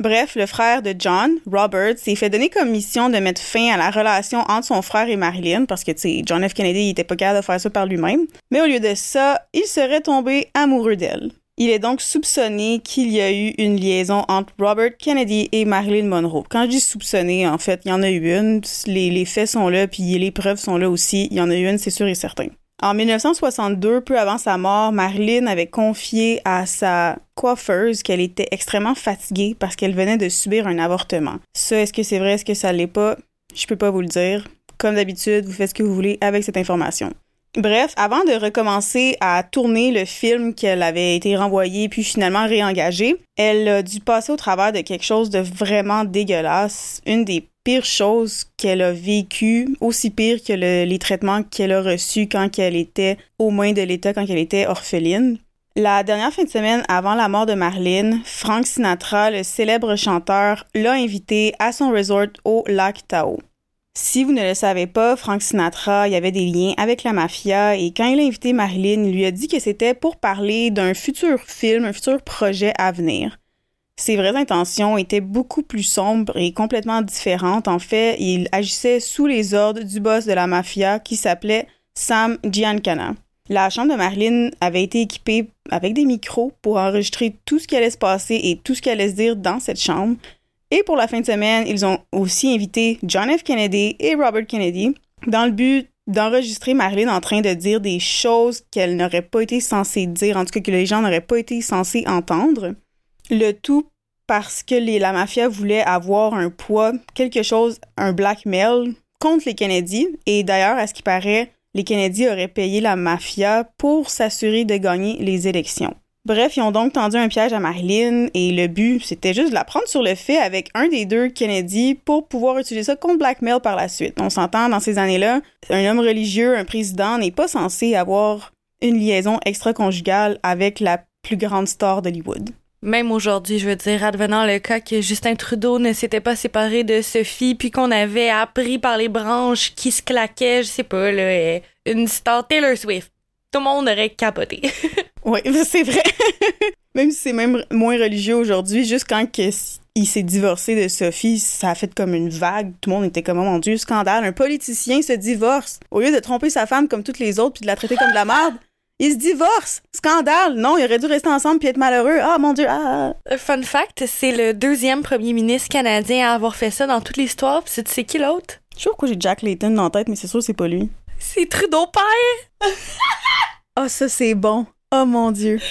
Speaker 1: Bref, le frère de John, Robert, s'est fait donner comme mission de mettre fin à la relation entre son frère et Marilyn, parce que, tu sais, John F. Kennedy, il était pas capable de faire ça par lui-même. Mais au lieu de ça, il serait tombé amoureux d'elle. Il est donc soupçonné qu'il y a eu une liaison entre Robert Kennedy et Marilyn Monroe. Quand je dis soupçonné, en fait, il y en a eu une. Les, les faits sont là, puis les preuves sont là aussi. Il y en a eu une, c'est sûr et certain. En 1962, peu avant sa mort, Marilyn avait confié à sa coiffeuse qu'elle était extrêmement fatiguée parce qu'elle venait de subir un avortement. Ça, est-ce que c'est vrai, est-ce que ça l'est pas? Je peux pas vous le dire. Comme d'habitude, vous faites ce que vous voulez avec cette information. Bref, avant de recommencer à tourner le film qu'elle avait été renvoyée puis finalement réengagée, elle a dû passer au travers de quelque chose de vraiment dégueulasse. Une des pires choses qu'elle a vécues, aussi pire que les traitements qu'elle a reçus quand elle était aux mains de l'État, quand elle était orpheline. La dernière fin de semaine avant la mort de Marlene, Frank Sinatra, le célèbre chanteur, l'a invité à son resort au lac Tao. Si vous ne le savez pas, Frank Sinatra, y avait des liens avec la mafia et quand il a invité Marilyn, il lui a dit que c'était pour parler d'un futur film, un futur projet à venir. Ses vraies intentions étaient beaucoup plus sombres et complètement différentes. En fait, il agissait sous les ordres du boss de la mafia qui s'appelait Sam Giancana. La chambre de Marilyn avait été équipée avec des micros pour enregistrer tout ce qui allait se passer et tout ce qui allait se dire dans cette chambre. Et pour la fin de semaine, ils ont aussi invité John F. Kennedy et Robert Kennedy dans le but d'enregistrer Marilyn en train de dire des choses qu'elle n'aurait pas été censée dire, en tout cas que les gens n'auraient pas été censés entendre. Le tout parce que la mafia voulait avoir un poids, quelque chose, un blackmail contre les Kennedy. Et d'ailleurs, à ce qui paraît, les Kennedy auraient payé la mafia pour s'assurer de gagner les élections. Bref, ils ont donc tendu un piège à Marilyn et le but, c'était juste de la prendre sur le fait avec un des deux Kennedy pour pouvoir utiliser ça contre blackmail par la suite. On s'entend dans ces années-là, un homme religieux, un président n'est pas censé avoir une liaison extra-conjugale avec la plus grande star d'Hollywood.
Speaker 2: Même aujourd'hui, je veux dire, advenant le cas que Justin Trudeau ne s'était pas séparé de Sophie, puis qu'on avait appris par les branches qui se claquait, je sais pas, là, une star Taylor Swift. Tout le monde aurait capoté.
Speaker 1: oui, c'est vrai. même si c'est même moins religieux aujourd'hui, juste quand il s'est divorcé de Sophie, ça a fait comme une vague. Tout le monde était comme, oh mon Dieu, scandale. Un politicien se divorce. Au lieu de tromper sa femme comme toutes les autres puis de la traiter comme de la merde, ils se divorcent! Scandale! Non, ils auraient dû rester ensemble puis être malheureux. Ah, mon Dieu! Ah!
Speaker 2: ah. Fun fact, c'est le deuxième premier ministre canadien à avoir fait ça dans toute l'histoire. Puis c'est qui l'autre?
Speaker 1: Je sais pourquoi j'ai Jack Layton la tête, mais c'est sûr que c'est pas lui.
Speaker 2: C'est Trudeau père!
Speaker 1: oh, ça, c'est bon. Oh, mon Dieu.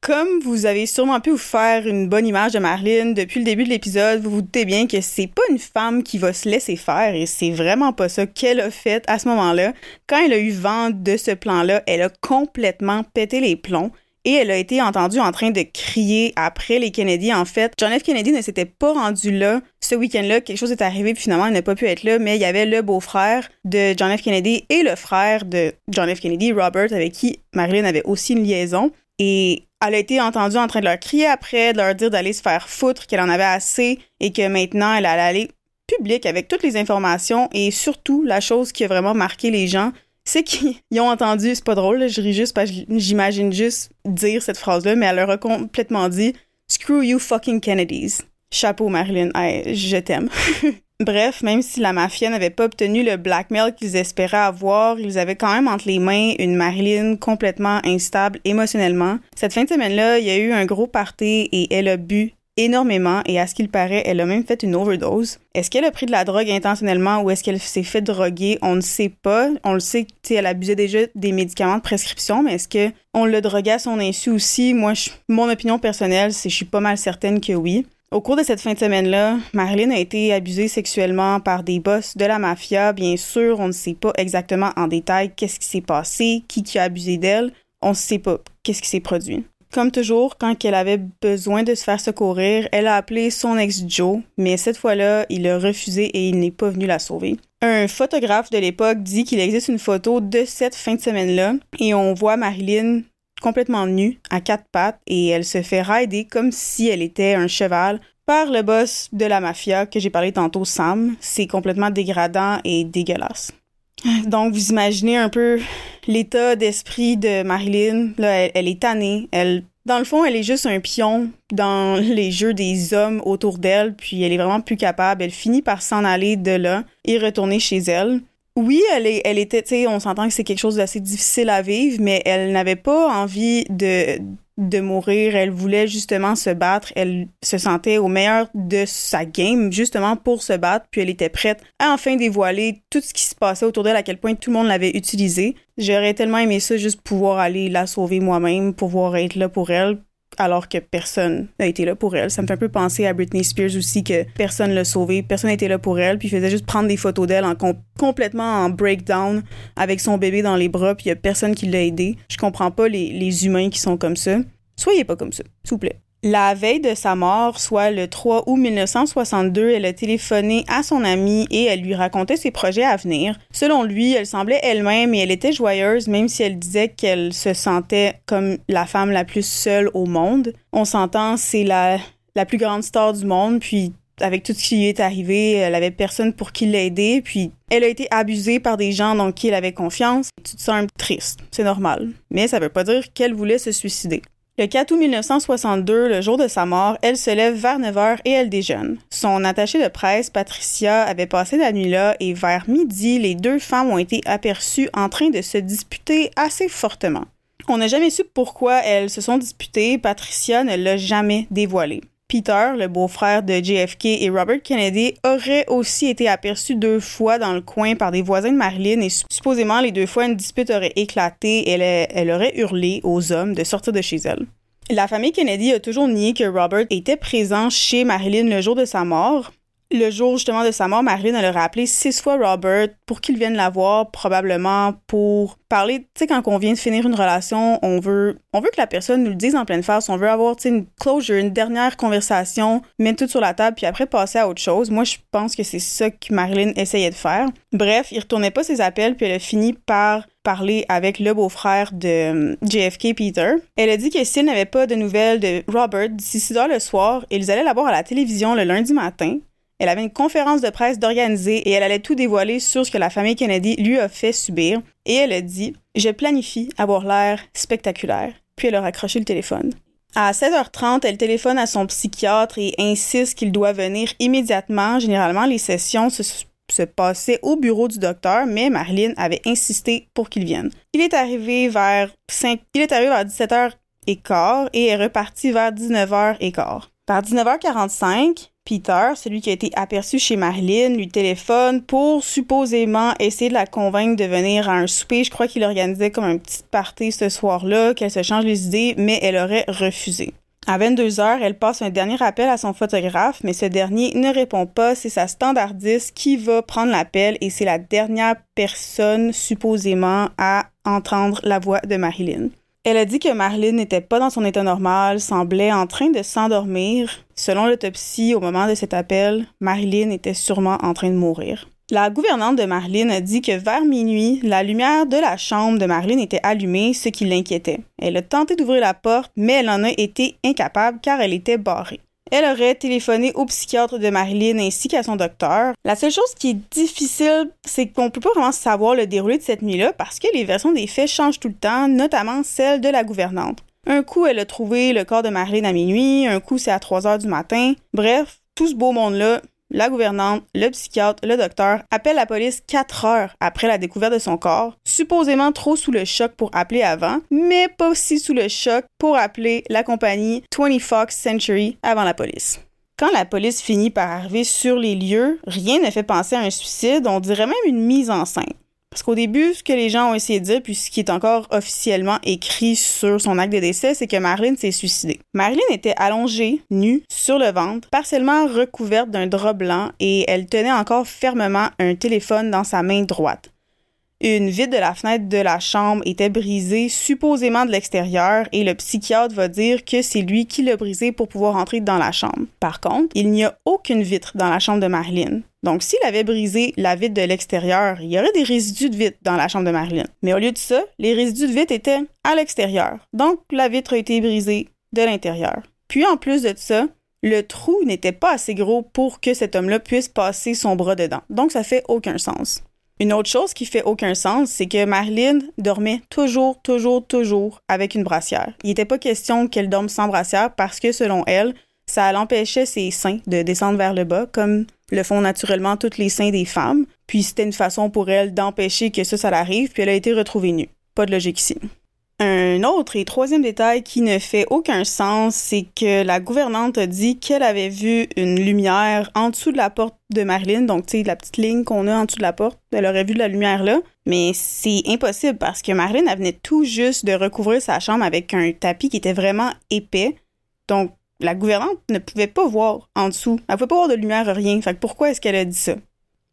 Speaker 1: Comme vous avez sûrement pu vous faire une bonne image de Marlene depuis le début de l'épisode, vous vous doutez bien que c'est pas une femme qui va se laisser faire et c'est vraiment pas ça qu'elle a fait à ce moment-là. Quand elle a eu vent de ce plan-là, elle a complètement pété les plombs et elle a été entendue en train de crier après les Kennedy. En fait, John F. Kennedy ne s'était pas rendu là ce week-end-là. Quelque chose est arrivé, puis finalement, il n'a pas pu être là, mais il y avait le beau-frère de John F. Kennedy et le frère de John F. Kennedy, Robert, avec qui Marilyn avait aussi une liaison. Et elle a été entendue en train de leur crier après, de leur dire d'aller se faire foutre, qu'elle en avait assez et que maintenant elle allait aller public avec toutes les informations et surtout la chose qui a vraiment marqué les gens, c'est qu'ils ont entendu, c'est pas drôle, je ris juste parce que j'imagine juste dire cette phrase-là, mais elle leur a complètement dit Screw you fucking Kennedys. Chapeau Marilyn, je t'aime. Bref, même si la mafia n'avait pas obtenu le blackmail qu'ils espéraient avoir, ils avaient quand même entre les mains une Marilyn complètement instable émotionnellement. Cette fin de semaine-là, il y a eu un gros party et elle a bu énormément et à ce qu'il paraît, elle a même fait une overdose. Est-ce qu'elle a pris de la drogue intentionnellement ou est-ce qu'elle s'est fait droguer? On ne sait pas. On le sait qu'elle abusait déjà des médicaments de prescription, mais est-ce que on l'a drogué à son insu aussi? Moi, mon opinion personnelle, c'est je suis pas mal certaine que oui. Au cours de cette fin de semaine-là, Marilyn a été abusée sexuellement par des boss de la mafia. Bien sûr, on ne sait pas exactement en détail qu'est-ce qui s'est passé, qui, qui a abusé d'elle. On ne sait pas qu'est-ce qui s'est produit. Comme toujours, quand elle avait besoin de se faire secourir, elle a appelé son ex Joe, mais cette fois-là, il a refusé et il n'est pas venu la sauver. Un photographe de l'époque dit qu'il existe une photo de cette fin de semaine-là et on voit Marilyn complètement nue, à quatre pattes, et elle se fait rider comme si elle était un cheval par le boss de la mafia que j'ai parlé tantôt, Sam. C'est complètement dégradant et dégueulasse. Donc, vous imaginez un peu l'état d'esprit de Marilyn. Là, elle, est tannée. Elle, dans le fond, elle est juste un pion dans les jeux des hommes autour d'elle, puis elle est vraiment plus capable. Elle finit par s'en aller de là et retourner chez elle oui, elle, est, elle était, tu sais, on s'entend que c'est quelque chose d'assez difficile à vivre, mais elle n'avait pas envie de, de mourir. Elle voulait justement se battre. Elle se sentait au meilleur de sa game, justement pour se battre. Puis elle était prête à enfin dévoiler tout ce qui se passait autour d'elle, à quel point tout le monde l'avait utilisé. J'aurais tellement aimé ça, juste pouvoir aller la sauver moi-même, pouvoir être là pour elle, alors que personne n'a été là pour elle. Ça me fait un peu penser à Britney Spears aussi que personne l'a sauvée, personne été là pour elle, puis faisait juste prendre des photos d'elle en complètement en breakdown avec son bébé dans les bras, puis il y a personne qui l'a aidé. Je comprends pas les, les humains qui sont comme ça. Soyez pas comme ça, s'il vous plaît. La veille de sa mort, soit le 3 août 1962, elle a téléphoné à son amie et elle lui racontait ses projets à venir. Selon lui, elle semblait elle-même et elle était joyeuse, même si elle disait qu'elle se sentait comme la femme la plus seule au monde. On s'entend, c'est la, la plus grande star du monde, puis avec tout ce qui lui est arrivé, elle avait personne pour qui l'aider, puis elle a été abusée par des gens dans qui elle avait confiance. Tu te sens triste, c'est normal. Mais ça veut pas dire qu'elle voulait se suicider. Le 4 août 1962, le jour de sa mort, elle se lève vers 9 h et elle déjeune. Son attachée de presse, Patricia, avait passé la nuit là et vers midi, les deux femmes ont été aperçues en train de se disputer assez fortement. On n'a jamais su pourquoi elles se sont disputées, Patricia ne l'a jamais dévoilé. Peter, le beau-frère de JFK et Robert Kennedy, aurait aussi été aperçu deux fois dans le coin par des voisins de Marilyn et supposément les deux fois une dispute aurait éclaté et elle, elle aurait hurlé aux hommes de sortir de chez elle. La famille Kennedy a toujours nié que Robert était présent chez Marilyn le jour de sa mort, le jour justement de sa mort, Marilyn, elle a rappelé six fois Robert pour qu'il vienne la voir, probablement pour parler. Tu sais, quand on vient de finir une relation, on veut, on veut que la personne nous le dise en pleine face. On veut avoir, une closure, une dernière conversation, mettre tout sur la table, puis après passer à autre chose. Moi, je pense que c'est ça que Marilyn essayait de faire. Bref, il retournait pas ses appels, puis elle a fini par parler avec le beau-frère de euh, JFK, Peter. Elle a dit que s'il n'avait pas de nouvelles de Robert d'ici 6 heures le soir, ils allaient la voir à la télévision le lundi matin. Elle avait une conférence de presse d'organiser et elle allait tout dévoiler sur ce que la famille Kennedy lui a fait subir. Et elle a dit Je planifie avoir l'air spectaculaire. Puis elle a raccroché le téléphone. À 16h30, elle téléphone à son psychiatre et insiste qu'il doit venir immédiatement. Généralement, les sessions se, passaient au bureau du docteur, mais Marilyn avait insisté pour qu'il vienne. Il est arrivé vers 5, il est arrivé vers 17h15 et est reparti vers 19h15. Par 19h45, Peter, celui qui a été aperçu chez Marilyn, lui téléphone pour supposément essayer de la convaincre de venir à un souper. Je crois qu'il organisait comme un petit party ce soir-là, qu'elle se change les idées, mais elle aurait refusé. À 22 heures, elle passe un dernier appel à son photographe, mais ce dernier ne répond pas. C'est sa standardiste qui va prendre l'appel et c'est la dernière personne supposément à entendre la voix de Marilyn. Elle a dit que Marilyn n'était pas dans son état normal, semblait en train de s'endormir. Selon l'autopsie, au moment de cet appel, Marilyn était sûrement en train de mourir. La gouvernante de Marilyn a dit que vers minuit, la lumière de la chambre de Marilyn était allumée, ce qui l'inquiétait. Elle a tenté d'ouvrir la porte, mais elle en a été incapable car elle était barrée. Elle aurait téléphoné au psychiatre de Marilyn ainsi qu'à son docteur. La seule chose qui est difficile, c'est qu'on peut pas vraiment savoir le déroulé de cette nuit-là parce que les versions des faits changent tout le temps, notamment celle de la gouvernante. Un coup, elle a trouvé le corps de Marilyn à minuit, un coup, c'est à 3 heures du matin. Bref, tout ce beau monde-là, la gouvernante, le psychiatre, le docteur appellent la police quatre heures après la découverte de son corps, supposément trop sous le choc pour appeler avant, mais pas aussi sous le choc pour appeler la compagnie 20 Fox Century avant la police. Quand la police finit par arriver sur les lieux, rien ne fait penser à un suicide, on dirait même une mise en scène. Parce qu'au début, ce que les gens ont essayé de dire, puis ce qui est encore officiellement écrit sur son acte de décès, c'est que Marilyn s'est suicidée. Marilyn était allongée, nue, sur le ventre, partiellement recouverte d'un drap blanc et elle tenait encore fermement un téléphone dans sa main droite. Une vitre de la fenêtre de la chambre était brisée, supposément de l'extérieur, et le psychiatre va dire que c'est lui qui l'a brisée pour pouvoir entrer dans la chambre. Par contre, il n'y a aucune vitre dans la chambre de Marilyn. Donc, s'il avait brisé la vitre de l'extérieur, il y aurait des résidus de vitre dans la chambre de Marilyn. Mais au lieu de ça, les résidus de vitre étaient à l'extérieur. Donc, la vitre a été brisée de l'intérieur. Puis, en plus de ça, le trou n'était pas assez gros pour que cet homme-là puisse passer son bras dedans. Donc, ça fait aucun sens. Une autre chose qui fait aucun sens, c'est que Marilyn dormait toujours, toujours, toujours avec une brassière. Il n'était pas question qu'elle dorme sans brassière parce que, selon elle, ça l'empêchait ses seins de descendre vers le bas, comme le font naturellement toutes les seins des femmes. Puis c'était une façon pour elle d'empêcher que ça, ça l'arrive, puis elle a été retrouvée nue. Pas de logique ici. Un autre et troisième détail qui ne fait aucun sens, c'est que la gouvernante a dit qu'elle avait vu une lumière en dessous de la porte de Marilyn, donc tu sais, la petite ligne qu'on a en dessous de la porte, elle aurait vu de la lumière là, mais c'est impossible parce que Marilyn elle venait tout juste de recouvrir sa chambre avec un tapis qui était vraiment épais, donc la gouvernante ne pouvait pas voir en dessous, elle pouvait pas voir de lumière rien, fait que pourquoi est-ce qu'elle a dit ça?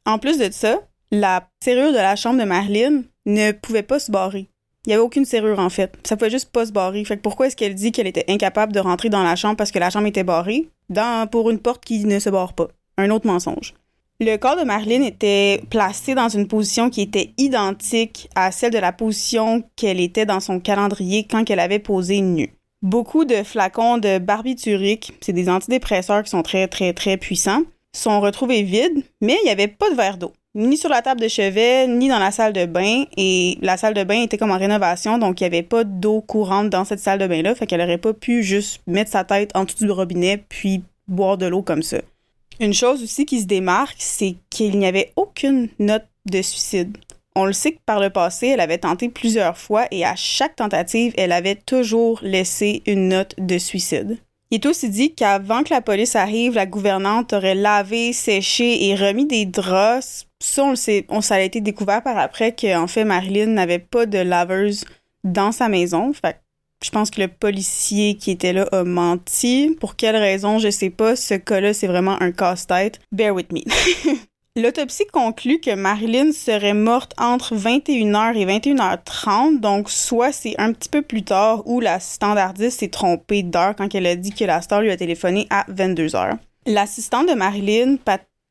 Speaker 1: En plus de ça, la serrure de la chambre de Marilyn ne pouvait pas se barrer. Il y avait aucune serrure en fait. Ça pouvait juste pas se barrer. Fait que pourquoi est-ce qu'elle dit qu'elle était incapable de rentrer dans la chambre parce que la chambre était barrée? Dans, pour une porte qui ne se barre pas? Un autre mensonge. Le corps de Marilyn était placé dans une position qui était identique à celle de la position qu'elle était dans son calendrier quand elle avait posé nue. Beaucoup de flacons de barbiturique, c'est des antidépresseurs qui sont très, très, très puissants, sont retrouvés vides, mais il n'y avait pas de verre d'eau. Ni sur la table de chevet, ni dans la salle de bain. Et la salle de bain était comme en rénovation, donc il n'y avait pas d'eau courante dans cette salle de bain-là. Fait qu'elle aurait pas pu juste mettre sa tête en dessous du robinet puis boire de l'eau comme ça. Une chose aussi qui se démarque, c'est qu'il n'y avait aucune note de suicide. On le sait que par le passé, elle avait tenté plusieurs fois et à chaque tentative, elle avait toujours laissé une note de suicide. Il est aussi dit qu'avant que la police arrive, la gouvernante aurait lavé, séché et remis des draps. Ça, on le sait, on, ça a été découvert par après qu'en fait, Marilyn n'avait pas de laveuse dans sa maison. Fait je pense que le policier qui était là a menti. Pour quelle raison, je sais pas. Ce cas-là, c'est vraiment un casse-tête. Bear with me. L'autopsie conclut que Marilyn serait morte entre 21h et 21h30, donc soit c'est un petit peu plus tard où la standardiste s'est trompée d'heure quand elle a dit que la star lui a téléphoné à 22h. L'assistante de Marilyn,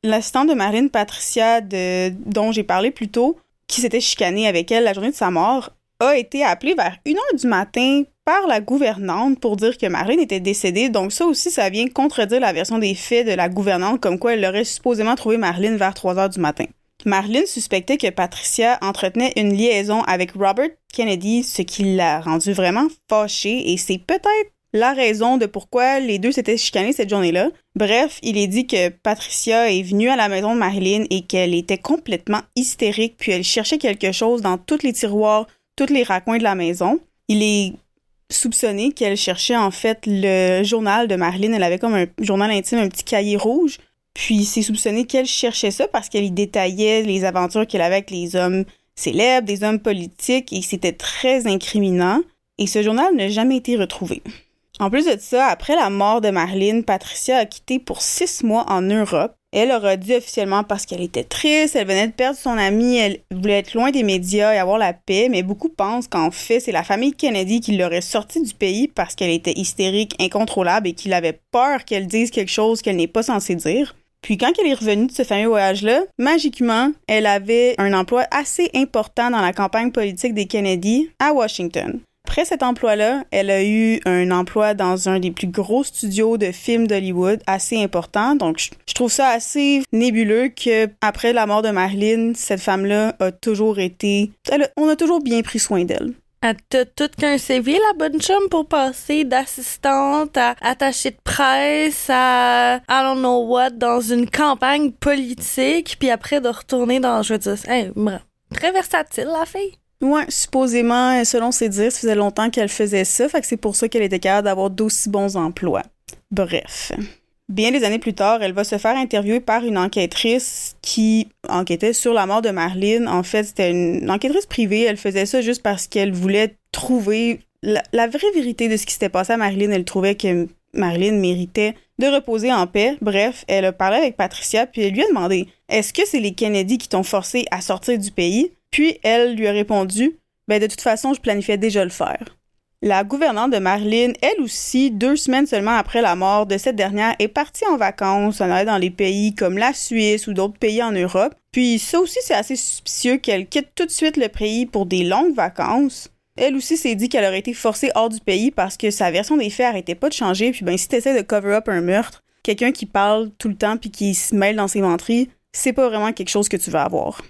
Speaker 1: l'assistante de Marilyn Patricia, dont j'ai parlé plus tôt, qui s'était chicanée avec elle la journée de sa mort, a été appelée vers 1h du matin par la gouvernante pour dire que Marilyn était décédée. Donc ça aussi, ça vient contredire la version des faits de la gouvernante comme quoi elle aurait supposément trouvé Marilyn vers 3 heures du matin. Marilyn suspectait que Patricia entretenait une liaison avec Robert Kennedy, ce qui l'a rendu vraiment fâchée et c'est peut-être la raison de pourquoi les deux s'étaient chicanés cette journée-là. Bref, il est dit que Patricia est venue à la maison de Marilyn et qu'elle était complètement hystérique puis elle cherchait quelque chose dans tous les tiroirs, tous les raccoins de la maison. Il est soupçonné qu'elle cherchait en fait le journal de Marilyn. Elle avait comme un journal intime, un petit cahier rouge. Puis c'est soupçonné qu'elle cherchait ça parce qu'elle y détaillait les aventures qu'elle avait avec les hommes célèbres, des hommes politiques, et c'était très incriminant. Et ce journal n'a jamais été retrouvé. En plus de ça, après la mort de Marilyn, Patricia a quitté pour six mois en Europe. Elle aura dit officiellement parce qu'elle était triste, elle venait de perdre son amie, elle voulait être loin des médias et avoir la paix, mais beaucoup pensent qu'en fait, c'est la famille Kennedy qui l'aurait sortie du pays parce qu'elle était hystérique, incontrôlable et qu'il avait peur qu'elle dise quelque chose qu'elle n'est pas censée dire. Puis quand elle est revenue de ce fameux voyage-là, magiquement, elle avait un emploi assez important dans la campagne politique des Kennedy à Washington. Après cet emploi-là, elle a eu un emploi dans un des plus gros studios de films d'Hollywood, assez important. Donc, je trouve ça assez nébuleux que après la mort de Marilyn, cette femme-là a toujours été, on a toujours bien pris soin d'elle.
Speaker 2: Elle a tout qu'un CV, la bonne chum, pour passer d'assistante à attachée de presse à I don't know what dans une campagne politique, puis après de retourner dans, je veux dire, très versatile, la fille.
Speaker 1: Ouais, supposément, selon ses dires, ça faisait longtemps qu'elle faisait ça, fait que c'est pour ça qu'elle était capable d'avoir d'aussi bons emplois. Bref. Bien des années plus tard, elle va se faire interviewer par une enquêtrice qui enquêtait sur la mort de Marlene. En fait, c'était une enquêtrice privée. Elle faisait ça juste parce qu'elle voulait trouver la, vraie vérité de ce qui s'était passé à Marilyn. Elle trouvait que Marilyn méritait de reposer en paix. Bref, elle a parlé avec Patricia puis elle lui a demandé Est-ce que c'est les Kennedy qui t'ont forcé à sortir du pays puis elle lui a répondu Ben de toute façon, je planifiais déjà le faire. La gouvernante de Marilyn, elle aussi, deux semaines seulement après la mort de cette dernière, est partie en vacances, en allant dans les pays comme la Suisse ou d'autres pays en Europe. Puis ça aussi, c'est assez suspicieux qu'elle quitte tout de suite le pays pour des longues vacances. Elle aussi s'est dit qu'elle aurait été forcée hors du pays parce que sa version des faits arrêtait pas de changer. Puis ben, si t'essaies de cover up un meurtre, quelqu'un qui parle tout le temps puis qui se mêle dans ses menteries, c'est pas vraiment quelque chose que tu vas avoir.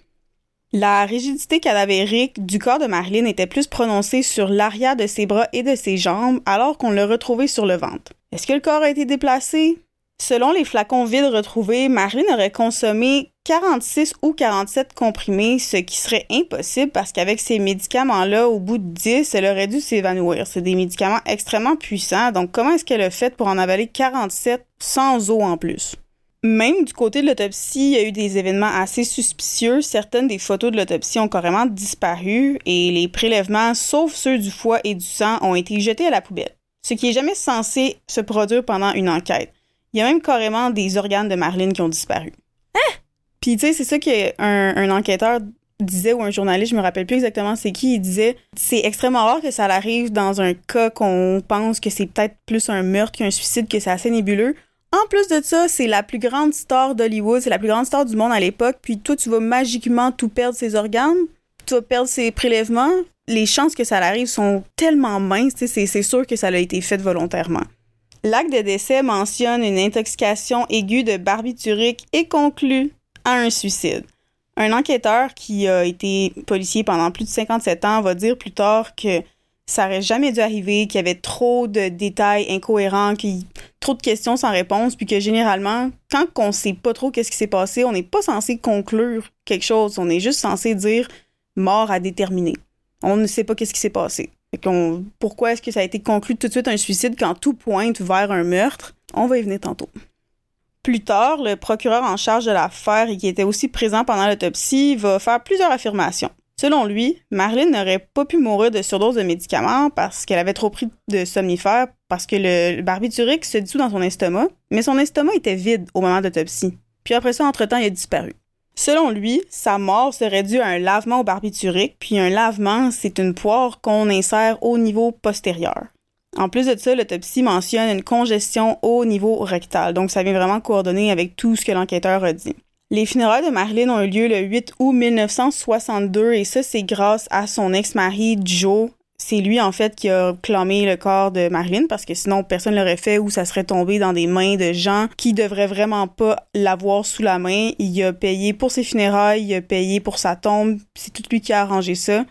Speaker 1: La rigidité cadavérique du corps de Marilyn était plus prononcée sur l'arrière de ses bras et de ses jambes alors qu'on l'a retrouvé sur le ventre. Est-ce que le corps a été déplacé? Selon les flacons vides retrouvés, Marilyn aurait consommé 46 ou 47 comprimés, ce qui serait impossible parce qu'avec ces médicaments-là, au bout de 10, elle aurait dû s'évanouir. C'est des médicaments extrêmement puissants, donc comment est-ce qu'elle a fait pour en avaler 47 sans eau en plus? Même du côté de l'autopsie, il y a eu des événements assez suspicieux. Certaines des photos de l'autopsie ont carrément disparu et les prélèvements, sauf ceux du foie et du sang, ont été jetés à la poubelle. Ce qui est jamais censé se produire pendant une enquête. Il y a même carrément des organes de Marlene qui ont disparu.
Speaker 2: Hein?
Speaker 1: Puis tu sais, c'est ça qu'un un enquêteur disait ou un journaliste, je me rappelle plus exactement c'est qui, il disait c'est extrêmement rare que ça arrive dans un cas qu'on pense que c'est peut-être plus un meurtre qu'un suicide, que c'est assez nébuleux. En plus de ça, c'est la plus grande star d'Hollywood, c'est la plus grande star du monde à l'époque, puis toi, tu vas magiquement tout perdre ses organes, tu vas perdre ses prélèvements. les chances que ça arrive sont tellement minces, c'est sûr que ça a été fait volontairement. L'acte de décès mentionne une intoxication aiguë de barbiturique et conclut à un suicide. Un enquêteur qui a été policier pendant plus de 57 ans va dire plus tard que ça aurait jamais dû arriver, qu'il y avait trop de détails incohérents, qu'il trop de questions sans réponse, puis que généralement, quand on sait pas trop qu'est-ce qui s'est passé, on n'est pas censé conclure quelque chose, on est juste censé dire mort à déterminer. On ne sait pas qu'est-ce qui s'est passé. pourquoi est-ce que ça a été conclu tout de suite un suicide quand tout pointe vers un meurtre? On va y venir tantôt. Plus tard, le procureur en charge de l'affaire et qui était aussi présent pendant l'autopsie va faire plusieurs affirmations. Selon lui, Marlene n'aurait pas pu mourir de surdose de médicaments parce qu'elle avait trop pris de somnifères parce que le barbiturique se dissout dans son estomac, mais son estomac était vide au moment de l'autopsie. Puis après ça, entre-temps, il a disparu. Selon lui, sa mort serait due à un lavement au barbiturique, puis un lavement, c'est une poire qu'on insère au niveau postérieur. En plus de ça, l'autopsie mentionne une congestion au niveau rectal, donc ça vient vraiment coordonner avec tout ce que l'enquêteur a dit. Les funérailles de Marilyn ont eu lieu le 8 août 1962 et ça, c'est grâce à son ex-mari Joe. C'est lui, en fait, qui a clamé le corps de Marilyn parce que sinon, personne ne l'aurait fait ou ça serait tombé dans des mains de gens qui devraient vraiment pas l'avoir sous la main. Il a payé pour ses funérailles, il a payé pour sa tombe. C'est tout lui qui a arrangé ça.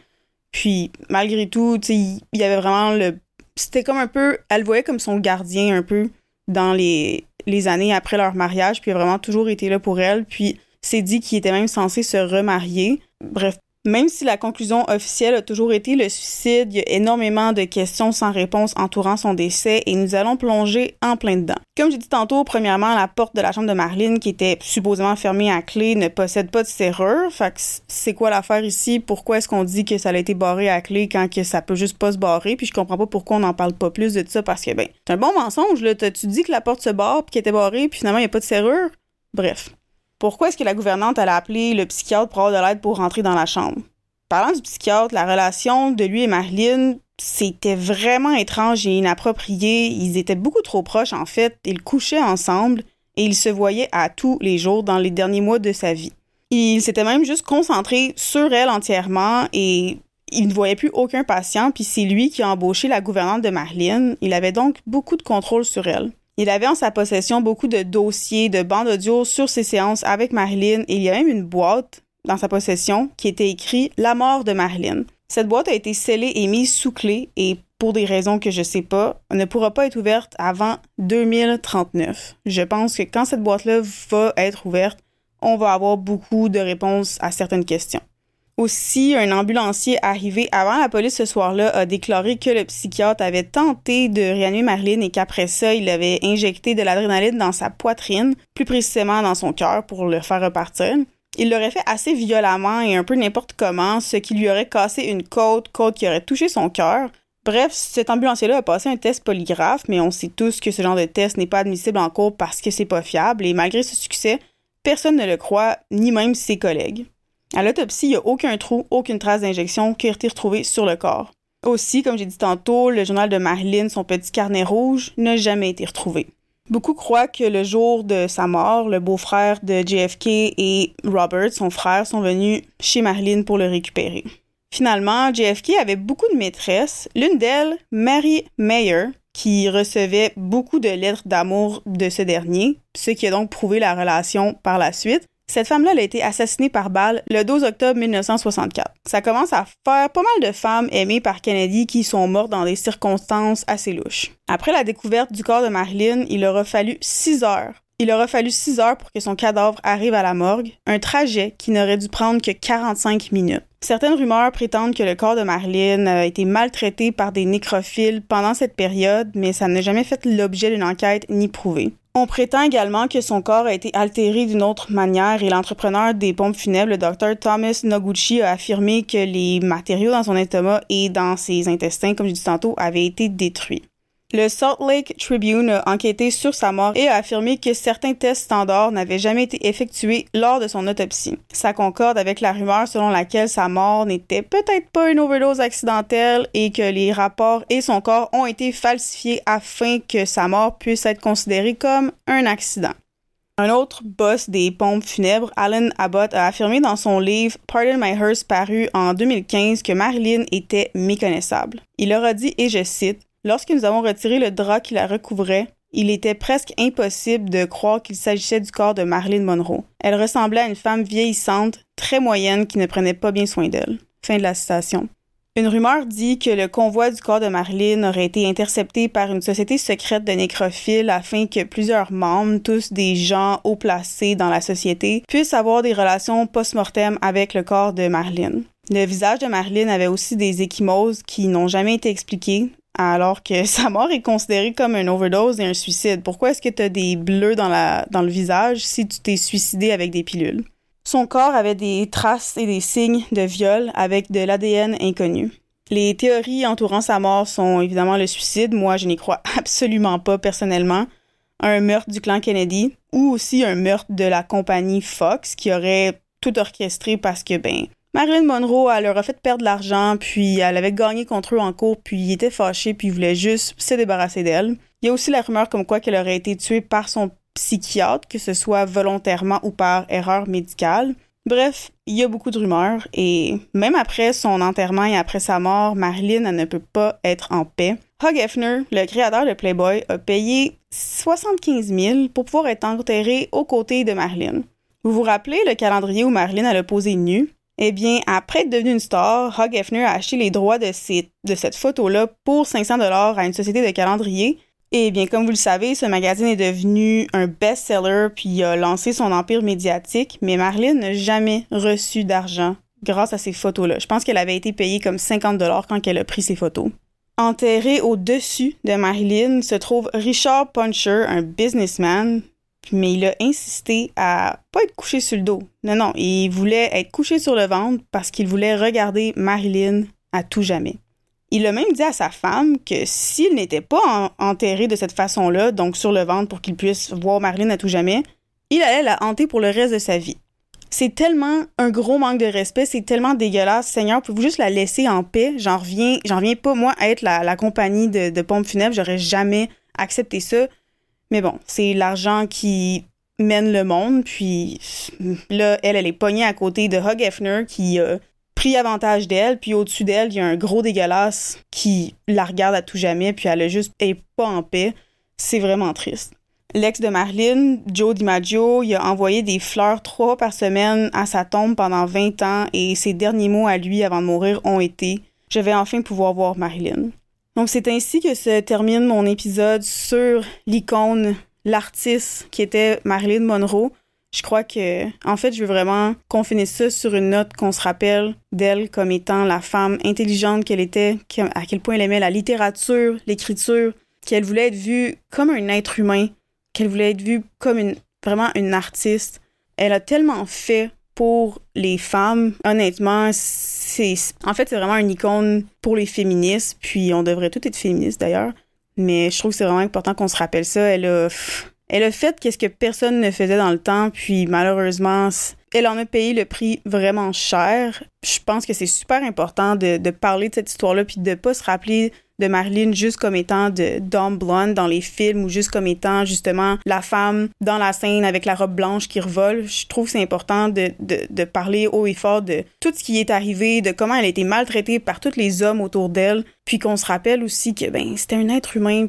Speaker 1: Puis, malgré tout, il y avait vraiment le... C'était comme un peu... Elle voyait comme son gardien un peu dans les les années après leur mariage, puis il a vraiment toujours été là pour elle, puis c'est dit qu'il était même censé se remarier. Bref, même si la conclusion officielle a toujours été le suicide, il y a énormément de questions sans réponse entourant son décès et nous allons plonger en plein dedans. Comme j'ai dit tantôt, premièrement, la porte de la chambre de Marlene, qui était supposément fermée à clé, ne possède pas de serrure. Fait que c'est quoi l'affaire ici? Pourquoi est-ce qu'on dit que ça a été barré à clé quand que ça peut juste pas se barrer? Puis je comprends pas pourquoi on n'en parle pas plus de ça parce que, ben, c'est un bon mensonge, là. Tu dis que la porte se barre puis qu'elle était barrée puis finalement il n'y a pas de serrure? Bref. Pourquoi est-ce que la gouvernante a appelé le psychiatre pour avoir de l'aide pour rentrer dans la chambre? Parlant du psychiatre, la relation de lui et Marilyn, c'était vraiment étrange et inapproprié. Ils étaient beaucoup trop proches, en fait. Ils couchaient ensemble et ils se voyaient à tous les jours dans les derniers mois de sa vie. Il s'était même juste concentré sur elle entièrement et il ne voyait plus aucun patient, puis c'est lui qui a embauché la gouvernante de Marilyn. Il avait donc beaucoup de contrôle sur elle. Il avait en sa possession beaucoup de dossiers, de bandes audio sur ses séances avec Marilyn et il y a même une boîte dans sa possession qui était écrit La mort de Marilyn. Cette boîte a été scellée et mise sous clé et pour des raisons que je sais pas, ne pourra pas être ouverte avant 2039. Je pense que quand cette boîte-là va être ouverte, on va avoir beaucoup de réponses à certaines questions. Aussi, un ambulancier arrivé avant la police ce soir-là a déclaré que le psychiatre avait tenté de réanimer Marlene et qu'après ça, il avait injecté de l'adrénaline dans sa poitrine, plus précisément dans son cœur pour le faire repartir. Il l'aurait fait assez violemment et un peu n'importe comment, ce qui lui aurait cassé une côte, côte qui aurait touché son cœur. Bref, cet ambulancier-là a passé un test polygraphe, mais on sait tous que ce genre de test n'est pas admissible en cours parce que c'est pas fiable, et malgré ce succès, personne ne le croit, ni même ses collègues. À l'autopsie, il n'y a aucun trou, aucune trace d'injection qui a été retrouvée sur le corps. Aussi, comme j'ai dit tantôt, le journal de Marilyn, son petit carnet rouge, n'a jamais été retrouvé. Beaucoup croient que le jour de sa mort, le beau-frère de JFK et Robert, son frère, sont venus chez Marilyn pour le récupérer. Finalement, JFK avait beaucoup de maîtresses, l'une d'elles, Mary Mayer, qui recevait beaucoup de lettres d'amour de ce dernier, ce qui a donc prouvé la relation par la suite. Cette femme-là a été assassinée par balle le 12 octobre 1964. Ça commence à faire pas mal de femmes aimées par Kennedy qui sont mortes dans des circonstances assez louches. Après la découverte du corps de Marilyn, il aura fallu six heures. Il aura fallu six heures pour que son cadavre arrive à la morgue, un trajet qui n'aurait dû prendre que 45 minutes. Certaines rumeurs prétendent que le corps de Marilyn a été maltraité par des nécrophiles pendant cette période, mais ça n'a jamais fait l'objet d'une enquête ni prouvé. On prétend également que son corps a été altéré d'une autre manière et l'entrepreneur des pompes funèbres, le Dr Thomas Noguchi, a affirmé que les matériaux dans son estomac et dans ses intestins, comme je dis tantôt, avaient été détruits. Le Salt Lake Tribune a enquêté sur sa mort et a affirmé que certains tests standards n'avaient jamais été effectués lors de son autopsie. Ça concorde avec la rumeur selon laquelle sa mort n'était peut-être pas une overdose accidentelle et que les rapports et son corps ont été falsifiés afin que sa mort puisse être considérée comme un accident. Un autre boss des pompes funèbres, Alan Abbott, a affirmé dans son livre Pardon My Hearse paru en 2015 que Marilyn était méconnaissable. Il leur dit, et je cite, Lorsque nous avons retiré le drap qui la recouvrait, il était presque impossible de croire qu'il s'agissait du corps de Marilyn Monroe. Elle ressemblait à une femme vieillissante, très moyenne, qui ne prenait pas bien soin d'elle. Une rumeur dit que le convoi du corps de Marilyn aurait été intercepté par une société secrète de nécrophiles afin que plusieurs membres, tous des gens haut placés dans la société, puissent avoir des relations post-mortem avec le corps de Marilyn. Le visage de Marilyn avait aussi des échymoses qui n'ont jamais été expliquées, alors que sa mort est considérée comme une overdose et un suicide. Pourquoi est-ce que tu as des bleus dans, la, dans le visage si tu t'es suicidé avec des pilules? Son corps avait des traces et des signes de viol avec de l'ADN inconnu. Les théories entourant sa mort sont évidemment le suicide. Moi, je n'y crois absolument pas personnellement. Un meurtre du clan Kennedy ou aussi un meurtre de la compagnie Fox qui aurait tout orchestré parce que, ben, Marilyn Monroe, elle leur a fait perdre l'argent, puis elle avait gagné contre eux en cours, puis il était fâché, puis il voulait juste se débarrasser d'elle. Il y a aussi la rumeur comme quoi qu'elle aurait été tuée par son psychiatre, que ce soit volontairement ou par erreur médicale. Bref, il y a beaucoup de rumeurs et même après son enterrement et après sa mort, Marilyn elle ne peut pas être en paix. Hugh Hefner, le créateur de Playboy, a payé 75 000 pour pouvoir être enterré aux côtés de Marilyn. Vous vous rappelez le calendrier où Marilyn a posé nue? Eh bien, après être devenue une star, Hugh Hefner a acheté les droits de, cette photo-là pour 500 dollars à une société de calendrier eh bien, comme vous le savez, ce magazine est devenu un best-seller puis a lancé son empire médiatique, mais Marilyn n'a jamais reçu d'argent grâce à ces photos-là. Je pense qu'elle avait été payée comme 50 dollars quand elle a pris ces photos. Enterré au-dessus de Marilyn se trouve Richard Puncher, un businessman, mais il a insisté à pas être couché sur le dos. Non, non, il voulait être couché sur le ventre parce qu'il voulait regarder Marilyn à tout jamais. Il a même dit à sa femme que s'il n'était pas enterré de cette façon-là, donc sur le ventre pour qu'il puisse voir Marilyn à tout jamais, il allait la hanter pour le reste de sa vie. C'est tellement un gros manque de respect, c'est tellement dégueulasse. Seigneur, pouvez-vous juste la laisser en paix? J'en reviens, j'en pas, moi, à être la, compagnie de, de pompes funèbres. J'aurais jamais accepté ça. Mais bon, c'est l'argent qui mène le monde. Puis là, elle, elle est pognée à côté de Hugh Hefner qui a pris avantage d'elle, puis au-dessus d'elle, il y a un gros dégueulasse qui la regarde à tout jamais, puis elle est juste pas en paix. C'est vraiment triste. L'ex de Marilyn, Joe DiMaggio, il a envoyé des fleurs trois par semaine à sa tombe pendant 20 ans et ses derniers mots à lui avant de mourir ont été Je vais enfin pouvoir voir Marilyn. Donc c'est ainsi que se termine mon épisode sur l'icône, l'artiste qui était Marilyn Monroe. Je crois que, en fait, je veux vraiment qu'on finisse ça sur une note qu'on se rappelle d'elle comme étant la femme intelligente qu'elle était, à quel point elle aimait la littérature, l'écriture, qu'elle voulait être vue comme un être humain, qu'elle voulait être vue comme une, vraiment une artiste. Elle a tellement fait pour les femmes. Honnêtement, c'est, en fait, c'est vraiment une icône pour les féministes, puis on devrait toutes être féministes d'ailleurs. Mais je trouve que c'est vraiment important qu'on se rappelle ça. Elle a, elle a fait qu'est-ce que personne ne faisait dans le temps, puis malheureusement, elle en a payé le prix vraiment cher. Je pense que c'est super important de, parler de cette histoire-là, puis de pas se rappeler de Marilyn juste comme étant de Dom Blonde dans les films ou juste comme étant justement la femme dans la scène avec la robe blanche qui revole. Je trouve c'est important de, de, parler haut et fort de tout ce qui est arrivé, de comment elle a été maltraitée par tous les hommes autour d'elle, puis qu'on se rappelle aussi que ben c'était un être humain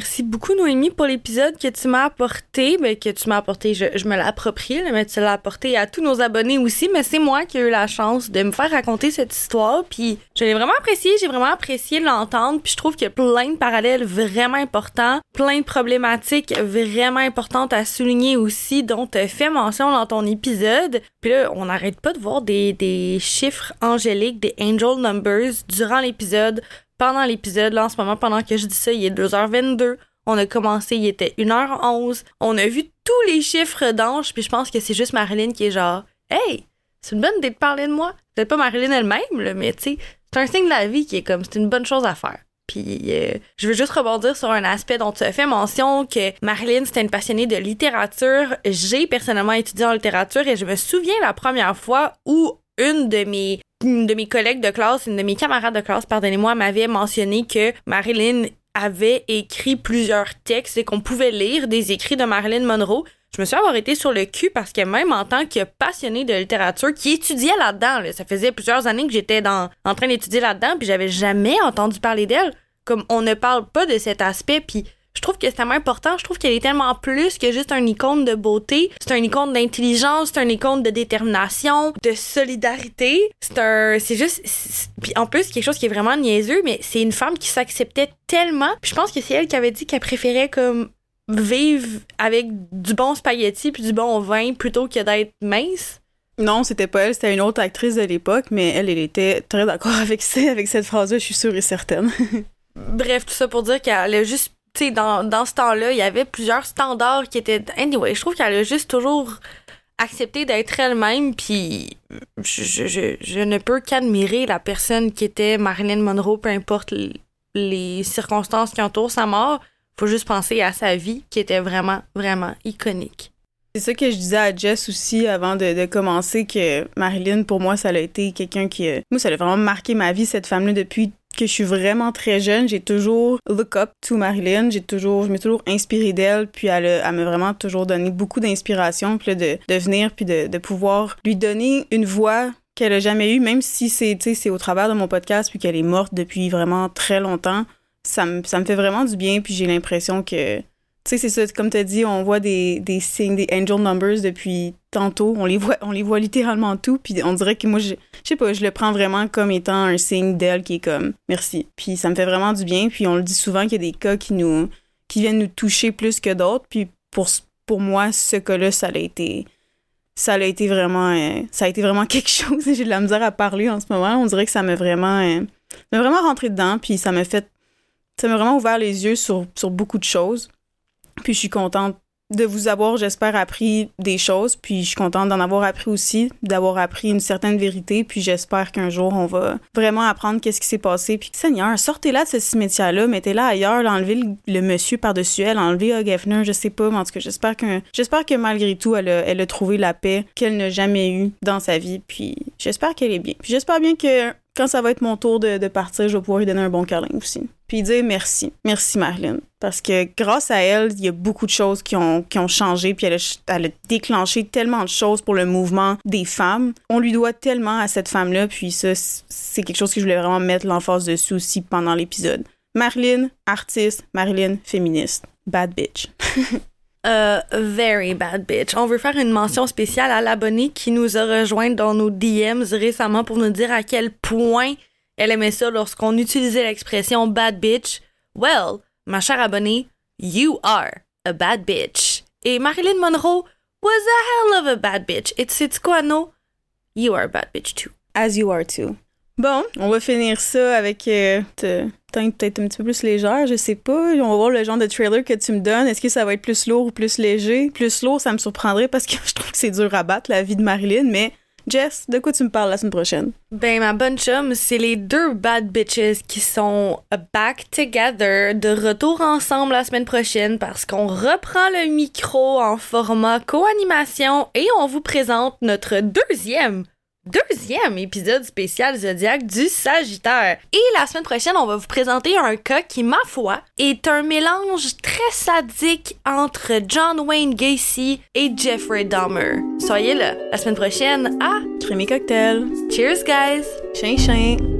Speaker 2: Merci beaucoup, Noémie, pour l'épisode que tu m'as apporté. Ben, que tu m'as apporté, je, me l'ai approprié, mais tu l'as apporté à tous nos abonnés aussi. Mais c'est moi qui ai eu la chance de me faire raconter cette histoire. Puis je l'ai vraiment apprécié, j'ai vraiment apprécié l'entendre. Puis je trouve qu'il y a plein de parallèles vraiment importants, plein de problématiques vraiment importantes à souligner aussi, dont tu fait mention dans ton épisode. Puis là, on n'arrête pas de voir des chiffres angéliques, des angel numbers durant l'épisode pendant l'épisode, là, en ce moment, pendant que je dis ça, il est 2h22. On a commencé, il était 1h11. On a vu tous les chiffres d'ange, puis je pense que c'est juste Marilyn qui est genre, hey, c'est une bonne idée de parler de moi. C'est pas Marilyn elle-même, mais tu sais, c'est un signe de la vie qui est comme, c'est une bonne chose à faire. Puis euh, je veux juste rebondir sur un aspect dont tu as fait mention que Marilyn c'était une passionnée de littérature. J'ai personnellement étudié en littérature et je me souviens la première fois où une de mes de mes collègues de classe, une de mes camarades de classe, pardonnez-moi, m'avait mentionné que Marilyn avait écrit plusieurs textes et qu'on pouvait lire des écrits de Marilyn Monroe. je me suis avoir été sur le cul parce que même en tant que passionnée de littérature qui étudiait là-dedans, ça faisait plusieurs années que j'étais dans, en train d'étudier là-dedans, puis j'avais jamais entendu parler d'elle. Comme on ne parle pas de cet aspect, puis je trouve que c'est tellement important. Je trouve qu'elle est tellement plus que juste un icône de beauté. C'est un icône d'intelligence, c'est un icône de détermination, de solidarité. C'est un, c'est juste, puis en plus quelque chose qui est vraiment niaiseux, mais c'est une femme qui s'acceptait tellement. Puis je pense que c'est elle qui avait dit qu'elle préférait comme vivre avec du bon spaghetti puis du bon vin plutôt que d'être mince.
Speaker 1: Non, c'était pas elle, c'était une autre actrice de l'époque, mais elle, elle était très d'accord avec, avec cette phrase-là, je suis sûre et certaine.
Speaker 2: Bref, tout ça pour dire qu'elle a juste tu sais, dans, dans ce temps-là, il y avait plusieurs standards qui étaient. Anyway, je trouve qu'elle a juste toujours accepté d'être elle-même, puis je, je, je, ne peux qu'admirer la personne qui était Marilyn Monroe, peu importe les circonstances qui entourent sa mort. Faut juste penser à sa vie qui était vraiment, vraiment iconique.
Speaker 1: C'est ça que je disais à Jess aussi avant de, de, commencer que Marilyn, pour moi, ça a été quelqu'un qui... Moi, ça a vraiment marqué ma vie, cette femme-là, depuis que je suis vraiment très jeune, j'ai toujours look up to Marilyn, j'ai toujours, je m'ai toujours inspirée d'elle, puis elle, elle m'a vraiment toujours donné beaucoup d'inspiration, puis de, de venir, puis de, de pouvoir lui donner une voix qu'elle a jamais eue, même si c'est, c'est au travers de mon podcast, puis qu'elle est morte depuis vraiment très longtemps, ça me, ça me fait vraiment du bien, puis j'ai l'impression que tu sais, c'est ça, comme tu as dit, on voit des, des signes, des angel numbers depuis tantôt. On les voit, on les voit littéralement tout. Puis on dirait que moi, je, sais pas, je le prends vraiment comme étant un signe d'elle qui est comme merci. Puis ça me fait vraiment du bien. Puis on le dit souvent qu'il y a des cas qui nous, qui viennent nous toucher plus que d'autres. Puis pour, pour moi, ce cas-là, ça a été, ça a été vraiment, euh, ça a été vraiment quelque chose. J'ai de la misère à parler en ce moment. On dirait que ça m'a vraiment, euh, m'a vraiment rentré dedans. Puis ça m'a fait, ça m'a vraiment ouvert les yeux sur, sur beaucoup de choses. Puis je suis contente de vous avoir, j'espère, appris des choses. Puis je suis contente d'en avoir appris aussi, d'avoir appris une certaine vérité. Puis j'espère qu'un jour, on va vraiment apprendre qu'est-ce qui s'est passé. Puis Seigneur, sortez-la de ce cimetière-là, mettez-la ailleurs, enlevez le, monsieur par-dessus elle, enlevez Hugh je sais pas. Mais en tout cas, j'espère que, j'espère que malgré tout, elle a, elle a trouvé la paix qu'elle n'a jamais eue dans sa vie. Puis j'espère qu'elle est bien. Puis j'espère bien que quand ça va être mon tour de, partir, je vais pouvoir lui donner un bon câlin aussi puis dire merci. Merci, Marilyn. Parce que grâce à elle, il y a beaucoup de choses qui ont, qui ont changé, puis elle a, déclenché tellement de choses pour le mouvement des femmes. On lui doit tellement à cette femme-là, puis ça, c'est quelque chose que je voulais vraiment mettre l'emphase dessus aussi pendant l'épisode. Marilyn, artiste, Marilyn, féministe. Bad bitch.
Speaker 2: A very bad bitch. On veut faire une mention spéciale à l'abonné qui nous a rejoint dans nos DMs récemment pour nous dire à quel point elle aimait ça lorsqu'on utilisait l'expression bad bitch. Well, ma chère abonnée, you are a bad bitch. Et Marilyn Monroe was a hell of a bad bitch. Et tu sais quoi, no? You are a bad bitch too.
Speaker 1: As you are too. Bon, on va finir ça avec euh, peut-être un petit peu plus légère, je sais pas. On va voir le genre de trailer que tu me donnes. Est-ce que ça va être plus lourd ou plus léger? Plus lourd, ça me surprendrait parce que je trouve que c'est dur à battre la vie de Marilyn, mais Jess, de quoi tu me parles la semaine prochaine?
Speaker 2: Ben, ma bonne chum, c'est les deux bad bitches qui sont back together, de retour ensemble la semaine prochaine parce qu'on reprend le micro en format co-animation et on vous présente notre deuxième deuxième épisode spécial Zodiac du Sagittaire. Et la semaine prochaine, on va vous présenter un cas qui, ma foi, est un mélange très sadique entre John Wayne Gacy et Jeffrey Dahmer. Soyez là la semaine prochaine à
Speaker 1: Crémy Cocktail.
Speaker 2: Cheers, guys!
Speaker 1: Chien, chien!